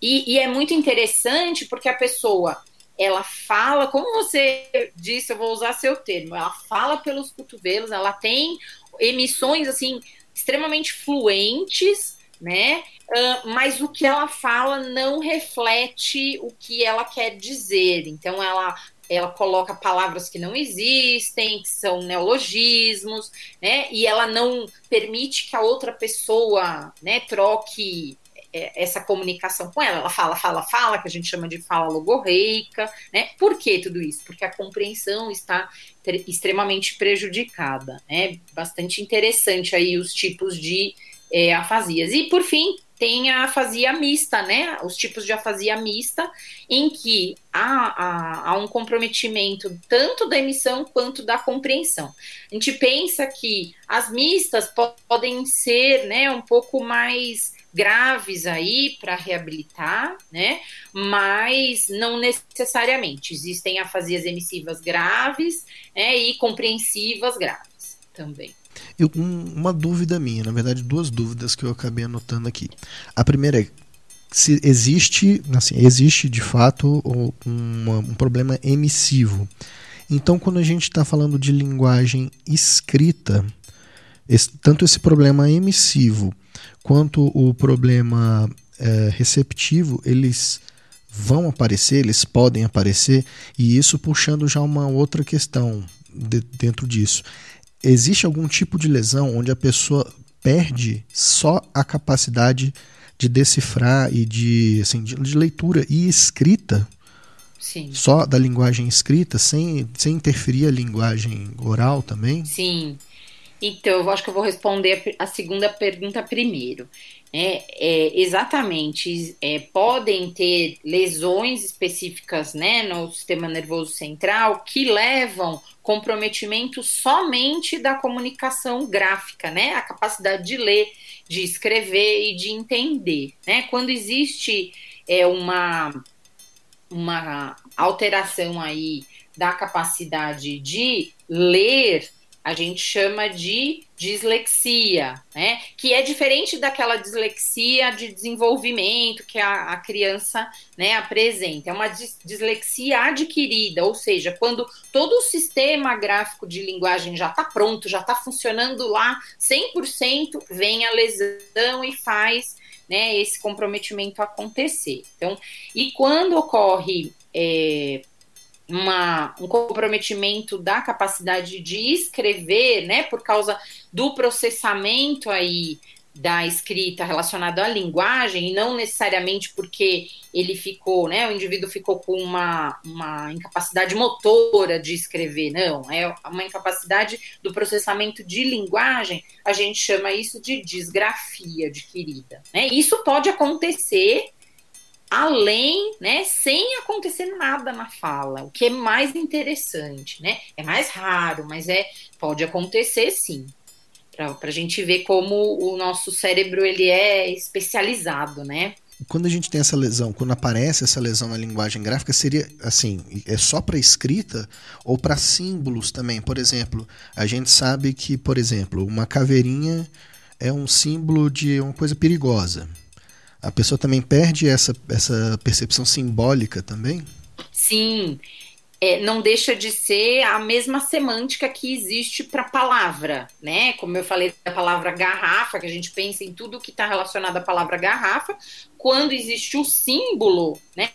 e, e é muito interessante porque a pessoa ela fala, como você disse, eu vou usar seu termo, ela fala pelos cotovelos, ela tem emissões assim extremamente fluentes, né? Uh, mas o que ela fala não reflete o que ela quer dizer. Então ela ela coloca palavras que não existem, que são neologismos, né? E ela não permite que a outra pessoa, né, troque é, essa comunicação com ela. Ela fala, fala, fala, que a gente chama de fala logorreica, né? Por que tudo isso? Porque a compreensão está extremamente prejudicada, né? Bastante interessante aí os tipos de é, afasias. E por fim, tem a afasia mista, né? Os tipos de afasia mista, em que há, há, há, um comprometimento tanto da emissão quanto da compreensão. A gente pensa que as mistas podem ser né, um pouco mais graves aí para reabilitar, né? Mas não necessariamente. Existem afasias emissivas graves né, e compreensivas graves também. Eu, um, uma dúvida minha, na verdade, duas dúvidas que eu acabei anotando aqui. A primeira é se existe, assim, existe de fato um, um problema emissivo. Então, quando a gente está falando de linguagem escrita, esse, tanto esse problema emissivo quanto o problema é, receptivo, eles vão aparecer, eles podem aparecer, e isso puxando já uma outra questão de, dentro disso. Existe algum tipo de lesão onde a pessoa perde só a capacidade de decifrar e de, assim, de, de leitura e escrita? Sim. Só da linguagem escrita, sem, sem interferir a linguagem oral também? Sim. Então, eu acho que eu vou responder a segunda pergunta primeiro. É, é, exatamente, é, podem ter lesões específicas né, no sistema nervoso central que levam comprometimento somente da comunicação gráfica, né, a capacidade de ler, de escrever e de entender. Né? Quando existe é, uma, uma alteração aí da capacidade de ler a gente chama de dislexia, né? Que é diferente daquela dislexia de desenvolvimento que a, a criança né, apresenta. É uma dis dislexia adquirida, ou seja, quando todo o sistema gráfico de linguagem já está pronto, já está funcionando lá 100%, vem a lesão e faz né, esse comprometimento acontecer. Então, e quando ocorre é, uma, um comprometimento da capacidade de escrever, né, por causa do processamento aí da escrita relacionado à linguagem, e não necessariamente porque ele ficou, né, o indivíduo ficou com uma, uma incapacidade motora de escrever, não, é uma incapacidade do processamento de linguagem, a gente chama isso de disgrafia adquirida, né, isso pode acontecer além, né, sem acontecer nada na fala, o que é mais interessante, né? É mais raro, mas é pode acontecer sim. Para a gente ver como o nosso cérebro ele é especializado, né? Quando a gente tem essa lesão, quando aparece essa lesão na linguagem gráfica, seria assim, é só para escrita ou para símbolos também? Por exemplo, a gente sabe que, por exemplo, uma caveirinha é um símbolo de uma coisa perigosa a pessoa também perde essa, essa percepção simbólica também? Sim. É, não deixa de ser a mesma semântica que existe para a palavra, né? Como eu falei da palavra garrafa, que a gente pensa em tudo que está relacionado à palavra garrafa, quando existe o símbolo, né?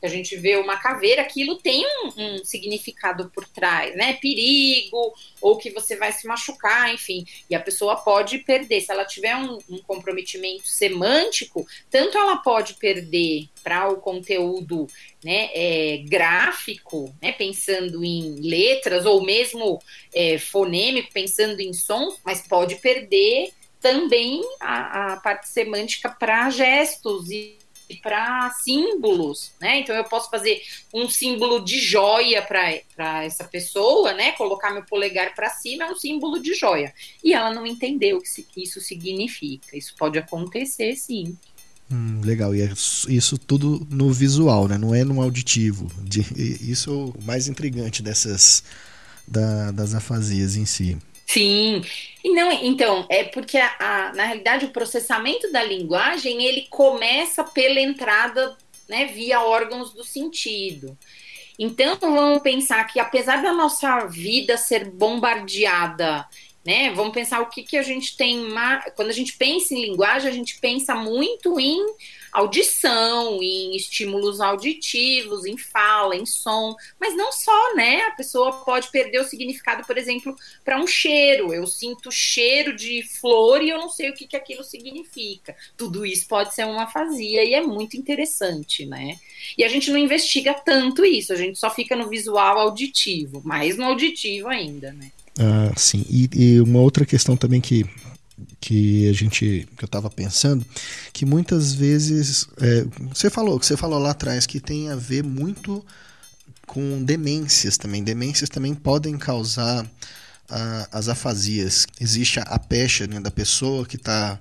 Que a gente vê uma caveira, aquilo tem um, um, significado por trás, né? Perigo, ou que você vai se machucar, enfim. E a pessoa pode perder. Se ela tiver um, um comprometimento semântico, tanto ela pode perder para o conteúdo né, é, gráfico, né, pensando em letras, ou mesmo é, fonêmico, pensando em sons, mas pode perder também a, a parte semântica para gestos e para símbolos, né? Então eu posso fazer um símbolo de joia para essa pessoa, né? Colocar meu polegar para cima é um símbolo de joia. E ela não entendeu o que isso significa. Isso pode acontecer, sim. Hum, legal, e é isso tudo no visual, né? Não é no auditivo. De, isso é o mais intrigante dessas da, das afasias em si. Sim, e não, então, é porque a, a, na realidade o processamento da linguagem ele começa pela entrada né, via órgãos do sentido. Então vamos pensar que apesar da nossa vida ser bombardeada, né? Vamos pensar o que, que a gente tem. Quando a gente pensa em linguagem, a gente pensa muito em audição, em estímulos auditivos, em fala, em som, mas não só, né? A pessoa pode perder o significado, por exemplo, para um cheiro. Eu sinto cheiro de flor e eu não sei o que, que aquilo significa. Tudo isso pode ser uma fazia e é muito interessante, né? E a gente não investiga tanto isso, a gente só fica no visual auditivo, mais no auditivo ainda, né? Ah, sim. E, e uma outra questão também que que a gente que eu estava pensando que muitas vezes é, você falou que você falou lá atrás que tem a ver muito com demências também. Demências também podem causar a, as afasias. Existe a, a pecha né, da pessoa que está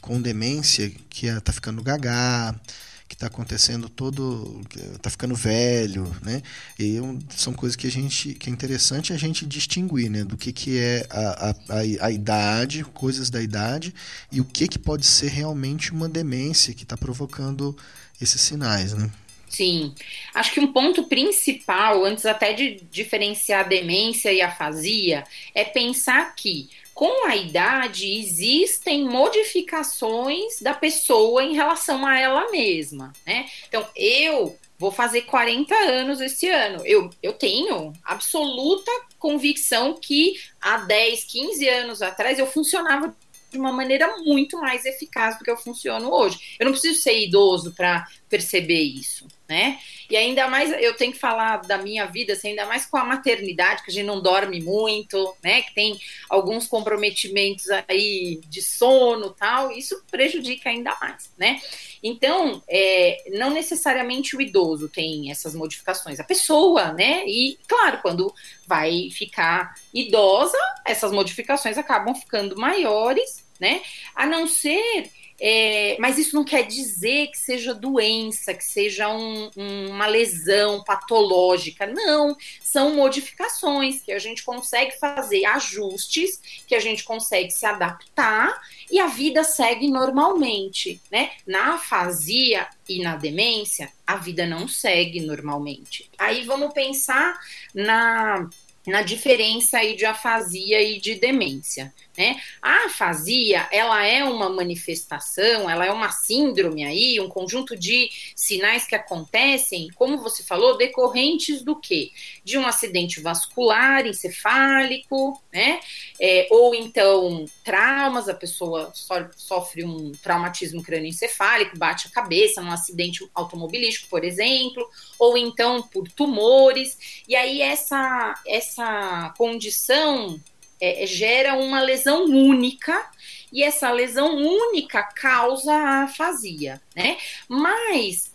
com demência que está ficando gagá que está acontecendo todo está ficando velho né? E são coisas que a gente que é interessante a gente distinguir né? Do que que é a, a, a, idade coisas da idade e o que que pode ser realmente uma demência que está provocando esses sinais né? Sim, acho que um ponto principal, antes até de diferenciar a demência e afasia, é pensar que com a idade existem modificações da pessoa em relação a ela mesma, né? Então, eu vou fazer 40 anos esse ano. Eu, eu tenho absoluta convicção que há 10, 15 anos atrás eu funcionava de uma maneira muito mais eficaz do que eu funciono hoje. Eu não preciso ser idoso para perceber isso, né? E ainda mais, eu tenho que falar da minha vida, assim, ainda mais com a maternidade, que a gente não dorme muito, né? Que tem alguns comprometimentos aí de sono tal, isso prejudica ainda mais, né? Então, é, não necessariamente o idoso tem essas modificações, a pessoa, né? E, claro, quando vai ficar idosa, essas modificações acabam ficando maiores, né? A não ser é, mas isso não quer dizer que seja doença, que seja um, um, uma lesão patológica. Não, são modificações que a gente consegue fazer ajustes, que a gente consegue se adaptar e a vida segue normalmente, né? Na afasia e na demência, a vida não segue normalmente. Aí vamos pensar na na diferença aí de afasia e de demência, né? A afasia, ela é uma manifestação, ela é uma síndrome aí, um conjunto de sinais que acontecem, como você falou, decorrentes do quê? De um acidente vascular encefálico, né? É, ou então traumas, a pessoa so, sofre um traumatismo crânioencefálico, bate a cabeça num acidente automobilístico, por exemplo, ou então por tumores, e aí essa, essa condição é, gera uma lesão única e essa lesão única causa a afasia, né? Mas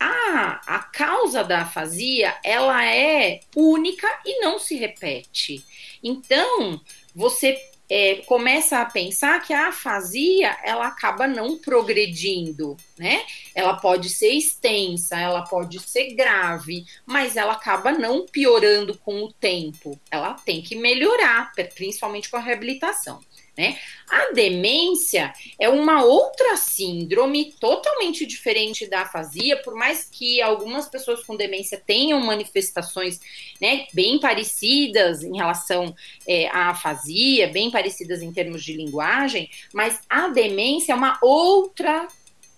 a, a causa da afasia ela é única e não se repete. Então você é, começa a pensar que a afasia ela acaba não progredindo, né? Ela pode ser extensa, ela pode ser grave, mas ela acaba não piorando com o tempo. Ela tem que melhorar, principalmente com a reabilitação. Né? A demência é uma outra síndrome totalmente diferente da afasia, por mais que algumas pessoas com demência tenham manifestações né, bem parecidas em relação é, à afasia, bem parecidas em termos de linguagem, mas a demência é uma outra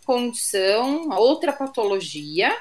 condição, outra patologia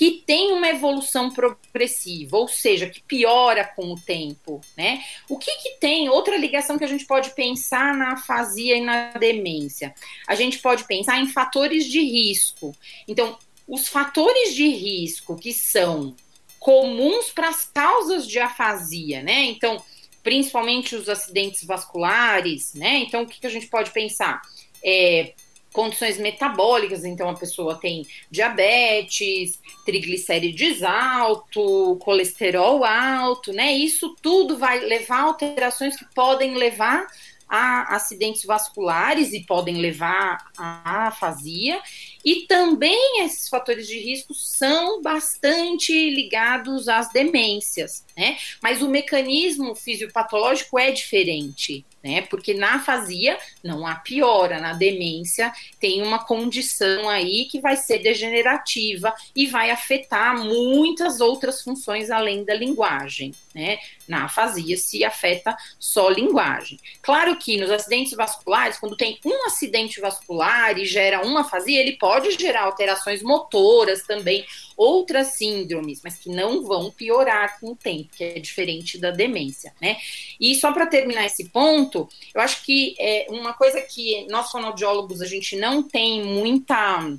que tem uma evolução progressiva, ou seja, que piora com o tempo, né? O que, que tem outra ligação que a gente pode pensar na afasia e na demência? A gente pode pensar em fatores de risco. Então, os fatores de risco que são comuns para as causas de afasia, né? Então, principalmente os acidentes vasculares, né? Então, o que, que a gente pode pensar? É, condições metabólicas, então a pessoa tem diabetes, triglicérides alto, colesterol alto, né? Isso tudo vai levar a alterações que podem levar a acidentes vasculares e podem levar à afasia. E também esses fatores de risco são bastante ligados às demências, né? Mas o mecanismo fisiopatológico é diferente né? Porque na afasia não há piora, na demência tem uma condição aí que vai ser degenerativa e vai afetar muitas outras funções além da linguagem, né? Na afasia se afeta só linguagem. Claro que nos acidentes vasculares, quando tem um acidente vascular e gera uma afasia, ele pode gerar alterações motoras também, outras síndromes, mas que não vão piorar com o tempo, que é diferente da demência, né? E só para terminar esse ponto, eu acho que é uma coisa que nós fonoaudiólogos a gente não tem muita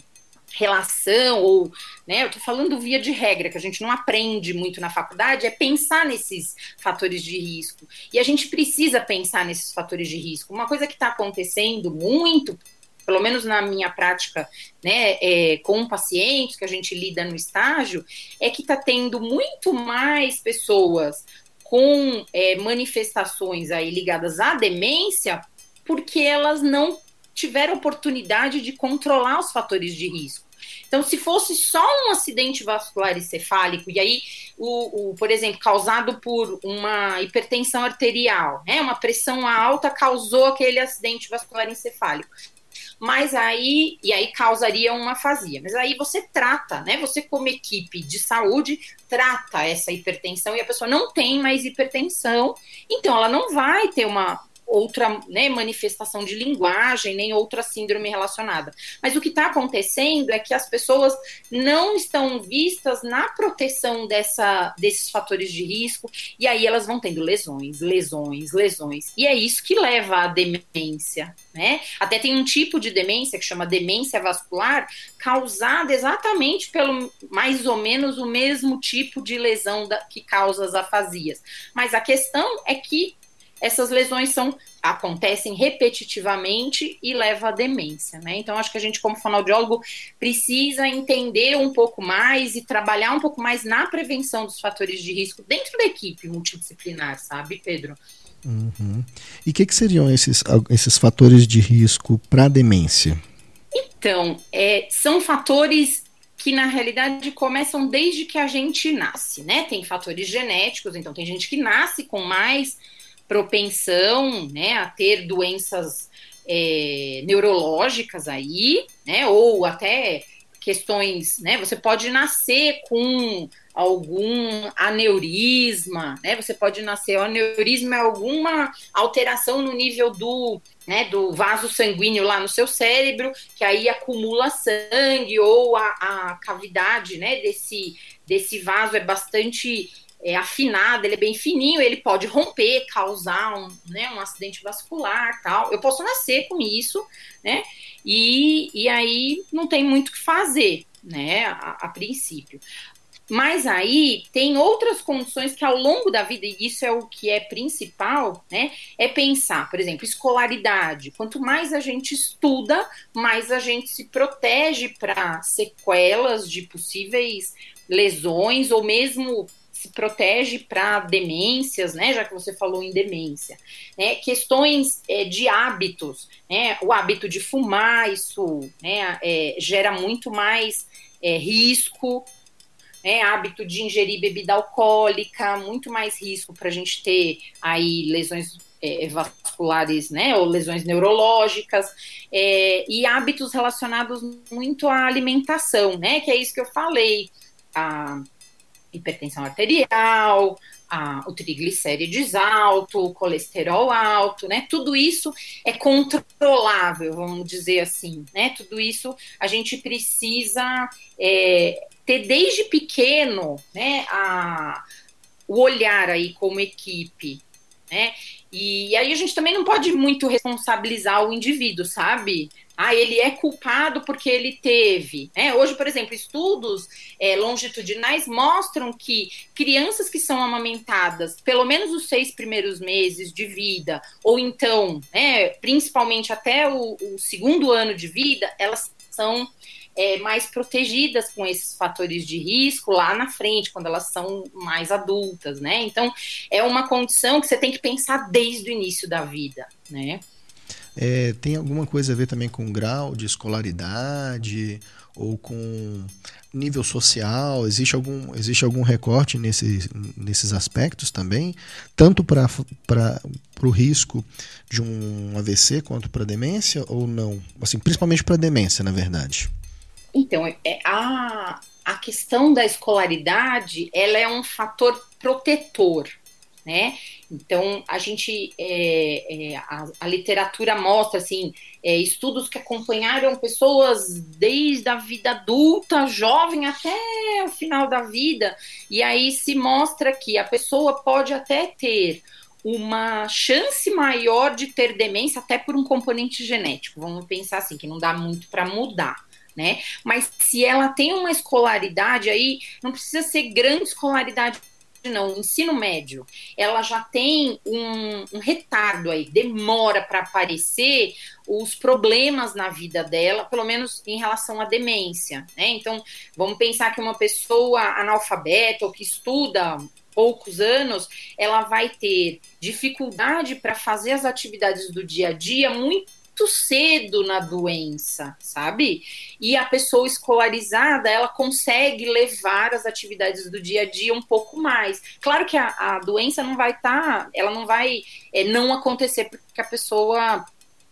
relação ou, né, eu tô falando via de regra, que a gente não aprende muito na faculdade, é pensar nesses fatores de risco. E a gente precisa pensar nesses fatores de risco. Uma coisa que está acontecendo muito pelo menos na minha prática, né, é, com pacientes que a gente lida no estágio, é que está tendo muito mais pessoas com é, manifestações aí ligadas à demência, porque elas não tiveram oportunidade de controlar os fatores de risco. Então, se fosse só um acidente vascular encefálico, e aí, o, o, por exemplo, causado por uma hipertensão arterial, né, uma pressão alta causou aquele acidente vascular encefálico mas aí e aí causaria uma afasia. Mas aí você trata, né? Você como equipe de saúde trata essa hipertensão e a pessoa não tem mais hipertensão, então ela não vai ter uma outra né, manifestação de linguagem, nem outra síndrome relacionada. Mas o que está acontecendo é que as pessoas não estão vistas na proteção dessa, desses fatores de risco, e aí elas vão tendo lesões, lesões, lesões. E é isso que leva à demência. Né? Até tem um tipo de demência que chama demência vascular, causada exatamente pelo mais ou menos o mesmo tipo de lesão da, que causa as afasias. Mas a questão é que essas lesões são acontecem repetitivamente e leva à demência, né? Então acho que a gente como fonoaudiólogo precisa entender um pouco mais e trabalhar um pouco mais na prevenção dos fatores de risco dentro da equipe multidisciplinar, sabe, Pedro? Uhum. E o que, que, seriam esses, esses fatores de risco para demência? Então, é, são fatores que na realidade começam desde que a gente nasce, né? Tem fatores genéticos, então tem gente que nasce com mais propensão, né, a ter doenças é, neurológicas aí, né? Ou até questões, né? Você pode nascer com algum aneurisma, né? Você pode nascer, o aneurisma é alguma alteração no nível do, né, do vaso sanguíneo lá no seu cérebro, que aí acumula sangue ou a, a cavidade, né, desse, desse vaso é bastante é, afinada, ele é bem fininho, ele pode romper, causar um, né, um acidente vascular, tal. Eu posso nascer com isso, né? E, e aí não tem muito o que fazer, né, a, a princípio. Mas aí tem outras condições que ao longo da vida, e isso é o que é principal, né? É pensar, por exemplo, escolaridade. Quanto mais a gente estuda, mais a gente se protege para sequelas de possíveis lesões ou mesmo se protege para demências, né? Já que você falou em demência, né? Questões é, de hábitos, né? O hábito de fumar, isso, né? É, gera muito mais é, risco né, hábito de ingerir bebida alcoólica, muito mais risco para a gente ter aí lesões é, vasculares, né, ou lesões neurológicas, é, e hábitos relacionados muito à alimentação, né, que é isso que eu falei, a hipertensão arterial, a, o triglicérides alto, o colesterol alto, né? Tudo isso é controlável, vamos dizer assim, né? Tudo isso a gente precisa é, ter desde pequeno, né, a, o olhar aí como equipe, né? E aí a gente também não pode muito responsabilizar o indivíduo, sabe? Ah, ele é culpado porque ele teve. Né? Hoje, por exemplo, estudos é, longitudinais mostram que crianças que são amamentadas pelo menos os seis primeiros meses de vida, ou então, né, principalmente até o, o segundo ano de vida, elas são é, mais protegidas com esses fatores de risco lá na frente, quando elas são mais adultas, né? Então, é uma condição que você tem que pensar desde o início da vida, né? É, tem alguma coisa a ver também com grau de escolaridade ou com nível social? Existe algum, existe algum recorte nesse, nesses aspectos também? Tanto para o risco de um AVC quanto para demência ou não? Assim, principalmente para demência, na verdade. Então, é, a, a questão da escolaridade, ela é um fator protetor, né? Então, a gente, é, é, a, a, literatura mostra, assim, é, estudos que acompanharam pessoas desde a vida adulta, jovem, até o final da vida, e aí se mostra que a pessoa pode até ter uma chance maior de ter demência, até por um componente genético, vamos pensar assim, que não dá muito para mudar né? Mas se ela tem uma escolaridade aí, não precisa ser grande escolaridade não, ensino médio, ela já tem um, um retardo aí, demora para aparecer os problemas na vida dela, pelo menos em relação à demência, né? Então, vamos pensar que uma pessoa analfabeta ou que estuda poucos anos, ela vai ter dificuldade para fazer as atividades do dia a dia muito muito cedo na doença, sabe? E a pessoa escolarizada, ela consegue levar as atividades do dia a dia um pouco mais. Claro que a, a doença não vai estar, tá, ela não vai é, não acontecer porque a pessoa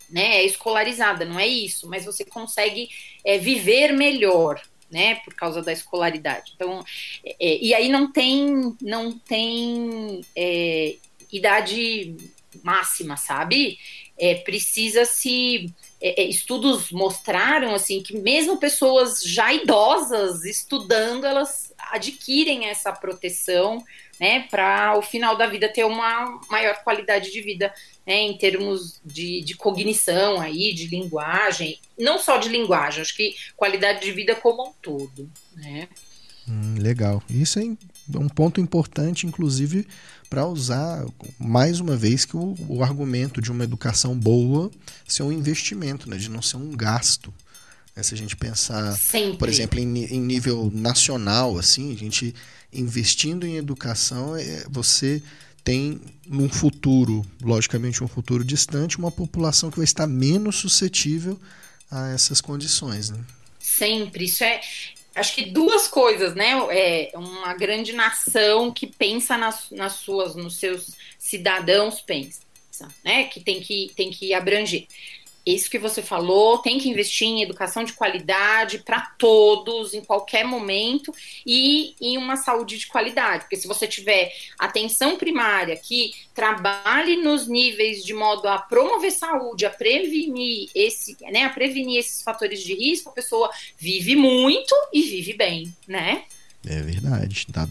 né, é escolarizada, não é isso, mas você consegue é, viver melhor, né, por causa da escolaridade. Então, é, é e aí não tem, não tem é, idade máxima, sabe? É, precisa se é, é, estudos mostraram assim que mesmo pessoas já idosas estudando elas adquirem essa proteção né para o final da vida ter uma maior qualidade de vida né, em termos de, de cognição aí de linguagem não só de linguagem acho que qualidade de vida como um todo né. Hum, legal. Isso é um ponto importante inclusive para usar mais uma vez que o, o, argumento de uma educação boa ser um investimento, né, de não ser um gasto. Né? Se a gente pensar, Sempre. por exemplo, em, em, nível nacional, assim, a gente investindo em educação, é, você tem num futuro, logicamente um futuro distante, uma população que vai estar menos suscetível a essas condições, né? Sempre. Isso é, acho que duas coisas, né? É uma grande nação que pensa nas, nas suas, nos seus cidadãos pensa, né? Que tem que tem que abranger isso que você falou, tem que investir em educação de qualidade para todos, em qualquer momento, e em uma saúde de qualidade. Porque se você tiver atenção primária que trabalhe nos níveis de modo a promover saúde, a prevenir esse, né, a prevenir esses fatores de risco, a pessoa vive muito e vive bem, né? É verdade. Tá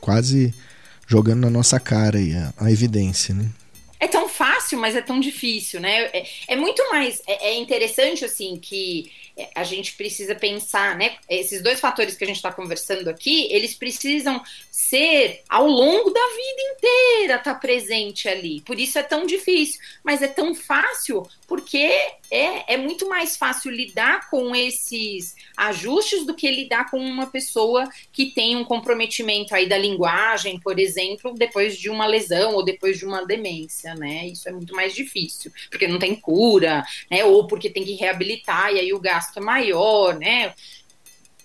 quase jogando na nossa cara aí a, a evidência, né? É tão fácil, mas é tão difícil, né? É, é muito mais. É, é, interessante, assim, que a gente precisa pensar, né? Esses dois fatores que a gente está conversando aqui, eles precisam ser ao longo da vida inteira tá presente ali. Por isso é tão difícil, mas é tão fácil porque é, é muito mais fácil lidar com esses ajustes do que lidar com uma pessoa que tem um comprometimento aí da linguagem, por exemplo, depois de uma lesão ou depois de uma demência, né? Isso é muito mais difícil, porque não tem cura, né? Ou porque tem que reabilitar e aí o gasto é maior, né?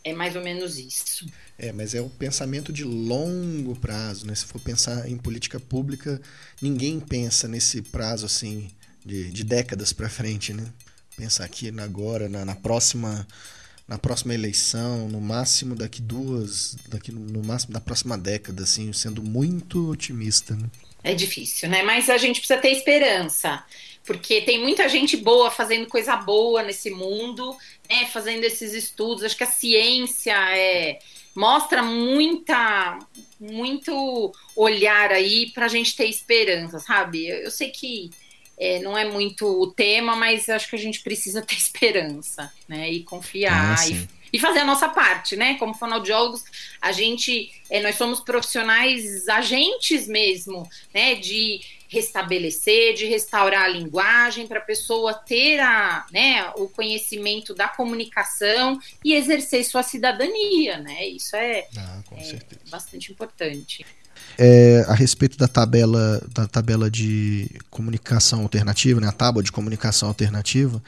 É mais ou menos isso. É, mas é o pensamento de longo prazo, né? Se for pensar em política pública, ninguém pensa nesse prazo assim de, de décadas para frente, né? Pensar aqui agora, na, na, próxima na próxima eleição, no máximo daqui duas, daqui no máximo da próxima década, assim, sendo muito otimista, né? É difícil, né? Mas a gente precisa ter esperança porque tem muita gente boa fazendo coisa boa nesse mundo, né, fazendo esses estudos. Acho que a ciência é, mostra muita, muito olhar aí para a gente ter esperança, sabe? Eu, sei que é, não é muito o tema, mas acho que a gente precisa ter [LAUGHS] esperança, né? E confiar ah, e, e, fazer a nossa parte, né? Como fonoaudiólogos, a gente, é, nós somos profissionais agentes mesmo, né? De restabelecer, de restaurar a linguagem, para a pessoa ter a, né, o conhecimento da comunicação e exercer sua cidadania, né? Isso é, ah, é bastante importante. É, a respeito da tabela da tabela de comunicação alternativa, né, a tábua de comunicação alternativa,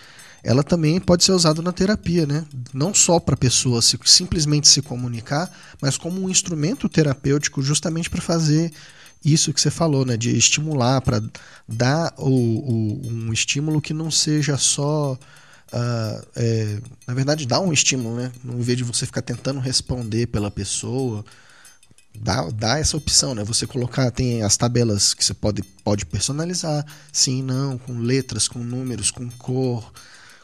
ela também pode ser usada na terapia, né? Não só para a pessoa se, simplesmente se comunicar, mas como um instrumento terapêutico justamente para fazer isso que você falou, né, de estimular, para dar o, o, um estímulo que não seja só. Uh, é, na verdade, dá um estímulo, né? Em vez de você ficar tentando responder pela pessoa, dá, dá essa opção, né? Você colocar, tem as tabelas que você pode, pode personalizar, sim, não, com letras, com números, com cor,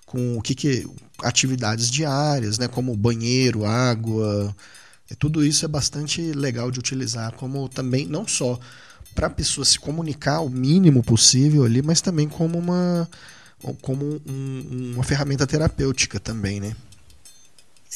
com o que que. atividades diárias, né? Como banheiro, água e tudo isso é bastante legal de utilizar, como também, não só para a pessoa se comunicar o mínimo possível ali, mas também como uma, como um, uma ferramenta terapêutica também, né?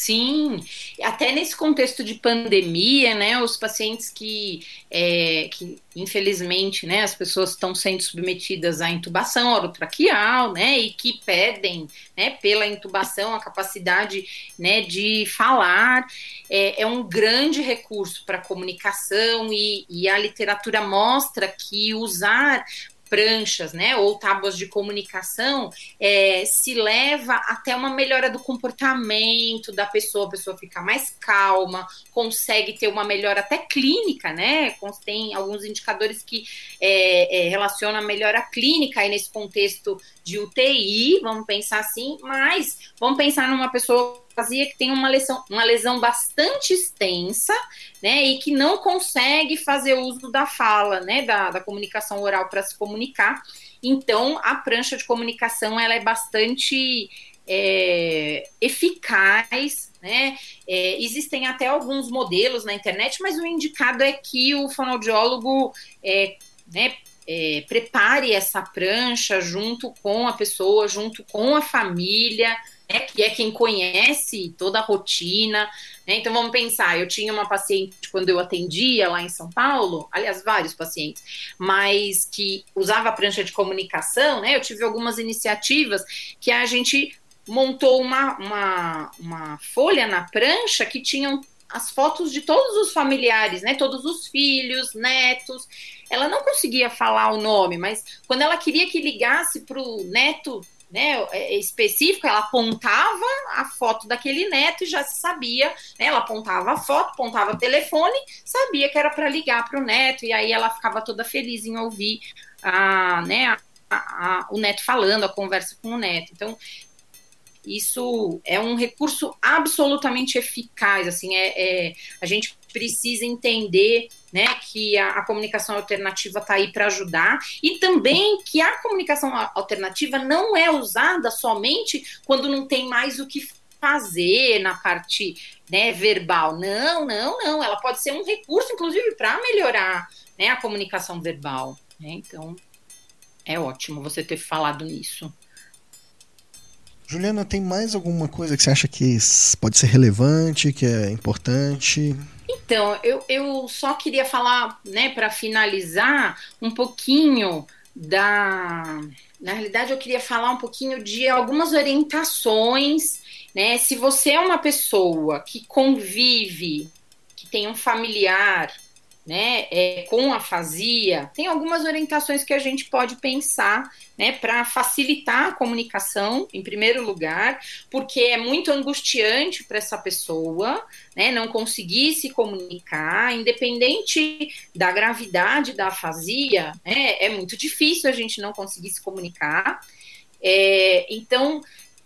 Sim, até nesse contexto de pandemia, né, os pacientes que, é, que infelizmente, né, as pessoas estão sendo submetidas à intubação orotraqueal, né, e que pedem, né, pela intubação a capacidade, né, de falar, é, é um grande recurso para comunicação e, e a literatura mostra que usar pranchas, né, ou tábuas de comunicação, é, se leva até uma melhora do comportamento da pessoa, a pessoa fica mais calma, consegue ter uma melhora até clínica, né? Tem alguns indicadores que é, é, relacionam a melhora clínica aí nesse contexto de UTI, vamos pensar assim, mas vamos pensar numa pessoa fazia que tem uma lesão, uma lesão bastante extensa, né, e que não consegue fazer uso da fala, né, da, da comunicação oral para se comunicar. Então, a prancha de comunicação ela é bastante é, eficaz, né? É, existem até alguns modelos na internet, mas o indicado é que o fonoaudiólogo é, né, é, prepare essa prancha junto com a pessoa, junto com a família, que é quem conhece toda a rotina. Né? Então vamos pensar, eu tinha uma paciente quando eu atendia lá em São Paulo, aliás, vários pacientes, mas que usava a prancha de comunicação, né? Eu tive algumas iniciativas que a gente montou uma, uma, uma folha na prancha que tinham as fotos de todos os familiares, né? Todos os filhos, netos. Ela não conseguia falar o nome, mas quando ela queria que ligasse para o neto né, é, específico, ela apontava a foto daquele neto e já se sabia, né, ela apontava a foto, apontava o telefone, sabia que era para ligar para o neto, e aí ela ficava toda feliz em ouvir a, né, a, a, o neto falando, a conversa com o neto. Então, isso é um recurso absolutamente eficaz, assim, é, é a gente precisa entender né, que a, a comunicação alternativa está aí para ajudar e também que a comunicação alternativa não é usada somente quando não tem mais o que fazer na parte né, verbal. Não, não, não. Ela pode ser um recurso, inclusive, para melhorar né, a comunicação verbal. Né? Então, é ótimo você ter falado nisso. Juliana, tem mais alguma coisa que você acha que pode ser relevante, que é importante? Então, eu, eu só queria falar, né, para finalizar, um pouquinho da. Na realidade, eu queria falar um pouquinho de algumas orientações, né? Se você é uma pessoa que convive, que tem um familiar né, é, com afasia, tem algumas orientações que a gente pode pensar né, para facilitar a comunicação, em primeiro lugar, porque é muito angustiante para essa pessoa né, não conseguir se comunicar, independente da gravidade da afasia, né, é muito difícil a gente não conseguir se comunicar. É, então,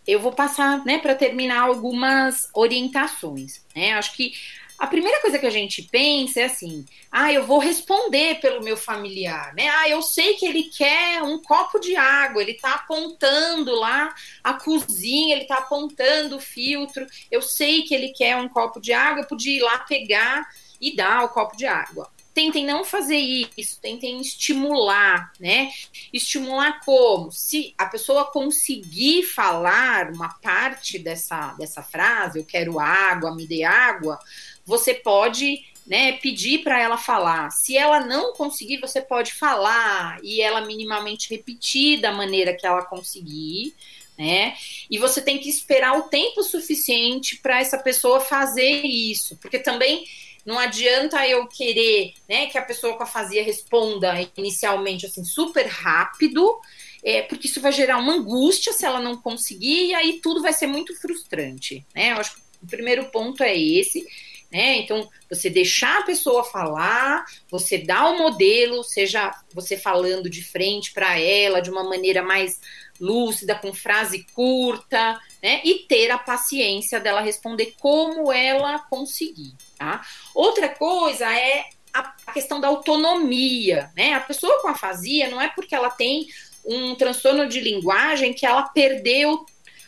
eu vou passar né, para terminar algumas orientações. Né? Acho que a primeira coisa que a gente pensa é assim: ah, eu vou responder pelo meu familiar, né? Ah, eu sei que ele quer um copo de água, ele está apontando lá a cozinha, ele está apontando o filtro, eu sei que ele quer um copo de água, eu podia ir lá pegar e dar o copo de água. Tentem não fazer isso, tentem estimular, né? Estimular como? Se a pessoa conseguir falar uma parte dessa, dessa frase, eu quero água, me dê água, você pode né, pedir para ela falar. Se ela não conseguir, você pode falar e ela minimamente repetir da maneira que ela conseguir, né? E você tem que esperar o tempo suficiente para essa pessoa fazer isso, porque também não adianta eu querer, né, que a pessoa com a fazia responda inicialmente assim super rápido, é, porque isso vai gerar uma angústia se ela não conseguir e aí tudo vai ser muito frustrante, né? Eu acho que o primeiro ponto é esse né? Então, você deixar a pessoa falar, você dá o modelo, seja você falando de frente para ela de uma maneira mais lúcida, com frase curta, né? E ter a paciência dela responder como ela conseguir, tá? Outra coisa é a questão da autonomia, né? A pessoa com afasia não é porque ela tem um transtorno de linguagem que ela perdeu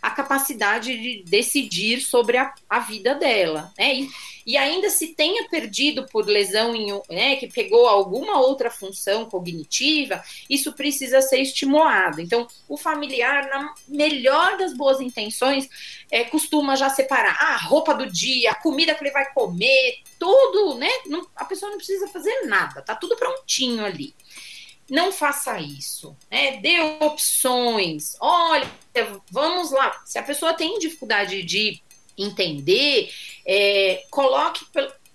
a capacidade de decidir sobre a, a vida dela, né? E, e, ainda se tenha perdido por lesão em, né, que pegou alguma outra função cognitiva, isso precisa ser estimulado. Então, o familiar, na melhor das boas intenções, é, costuma já separar ah, a roupa do dia, a comida que ele vai comer, tudo, né? Não, a pessoa não precisa fazer nada, tá tudo prontinho ali não faça isso, né? Dê opções. Olha, vamos lá. Se a pessoa tem dificuldade de entender, é, coloque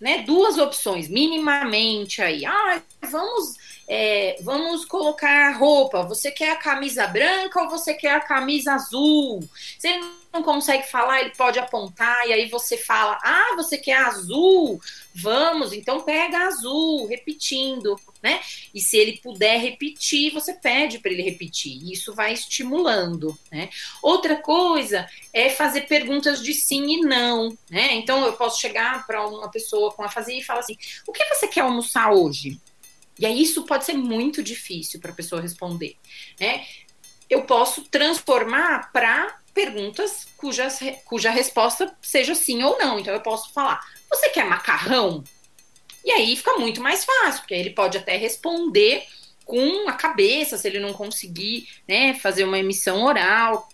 né, duas opções, minimamente aí. Ah, vamos, é, vamos colocar roupa. Você quer a camisa branca ou você quer a camisa azul? Se ele não consegue falar, ele pode apontar e aí você fala: Ah, você quer azul? Vamos, então pega azul, repetindo né? E se ele puder repetir, você pede para ele repetir. Isso vai estimulando, né? Outra coisa é fazer perguntas de sim e não, né? Então eu posso chegar para uma pessoa com a fazer e falar assim: "O que você quer almoçar hoje?" E aí isso pode ser muito difícil para a pessoa responder, né? Eu posso transformar para perguntas cujas, cuja resposta seja sim ou não. Então eu posso falar: "Você quer macarrão?" E aí fica muito mais fácil, porque ele pode até responder com a cabeça, se ele não conseguir né, fazer uma emissão oral.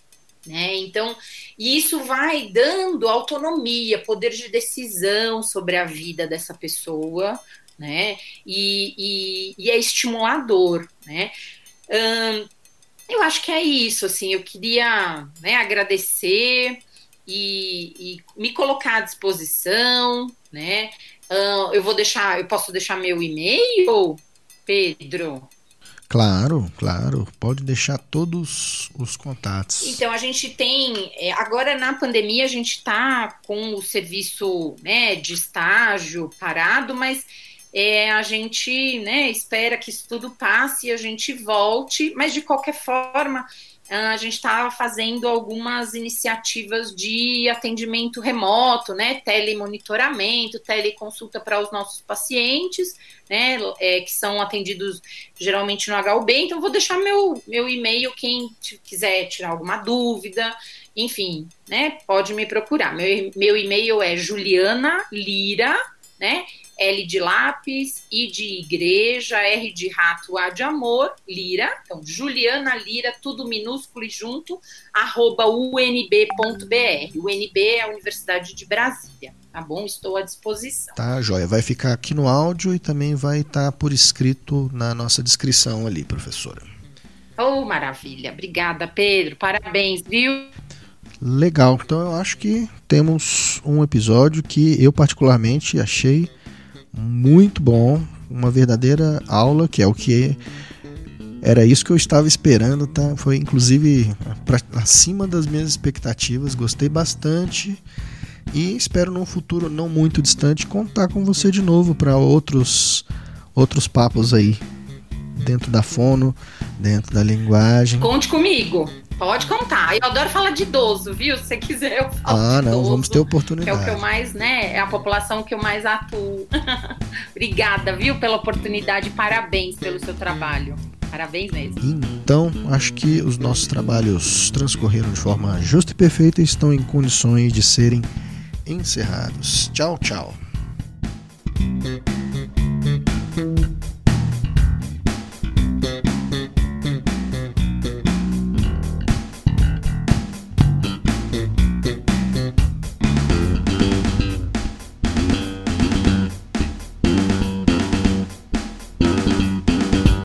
Né? Então, isso vai dando autonomia, poder de decisão sobre a vida dessa pessoa, né? E, e, e é estimulador, né? Hum, eu acho que é isso, assim, eu queria né, agradecer e, e, me colocar à disposição, né? Uh, eu vou deixar, eu posso deixar meu e-mail, Pedro? Claro, claro. Pode deixar todos os contatos. Então, a gente tem. É, agora, na pandemia, a gente está com o serviço né, de estágio parado, mas é, a gente né, espera que isso tudo passe e a gente volte, mas de qualquer forma, a gente estava fazendo algumas iniciativas de atendimento remoto, né, telemonitoramento, teleconsulta para os nossos pacientes, né, é, que são atendidos geralmente no HUB. Então, vou deixar meu, meu e-mail, quem quiser tirar alguma dúvida, enfim, né, pode me procurar. Meu, meu e-mail é Juliana Lira, né, L de lápis, I de igreja, R de rato, A de amor, Lira. Então, Juliana Lira, tudo minúsculo e junto, arroba unb.br. UNB é a Universidade de Brasília. Tá bom? Estou à disposição. Tá, joia. Vai ficar aqui no áudio e também vai estar tá por escrito na nossa descrição ali, professora. Oh, maravilha. Obrigada, Pedro. Parabéns, viu? Legal. Então eu acho que temos um episódio que eu particularmente achei muito bom, uma verdadeira aula, que é o que era isso que eu estava esperando, tá? Foi inclusive pra, acima das minhas expectativas, gostei bastante e espero num futuro não muito distante contar com você de novo para outros outros papos aí dentro da fono, dentro da linguagem. Conte comigo. Pode contar. Eu adoro falar de idoso, viu? Se você quiser, eu falo. Ah, não, idoso, vamos ter oportunidade. É o que eu mais, né? É a população que eu mais atuo. [LAUGHS] Obrigada, viu, pela oportunidade. Parabéns pelo seu trabalho. Parabéns mesmo. Então, acho que os nossos trabalhos transcorreram de forma justa e perfeita e estão em condições de serem encerrados. Tchau, tchau.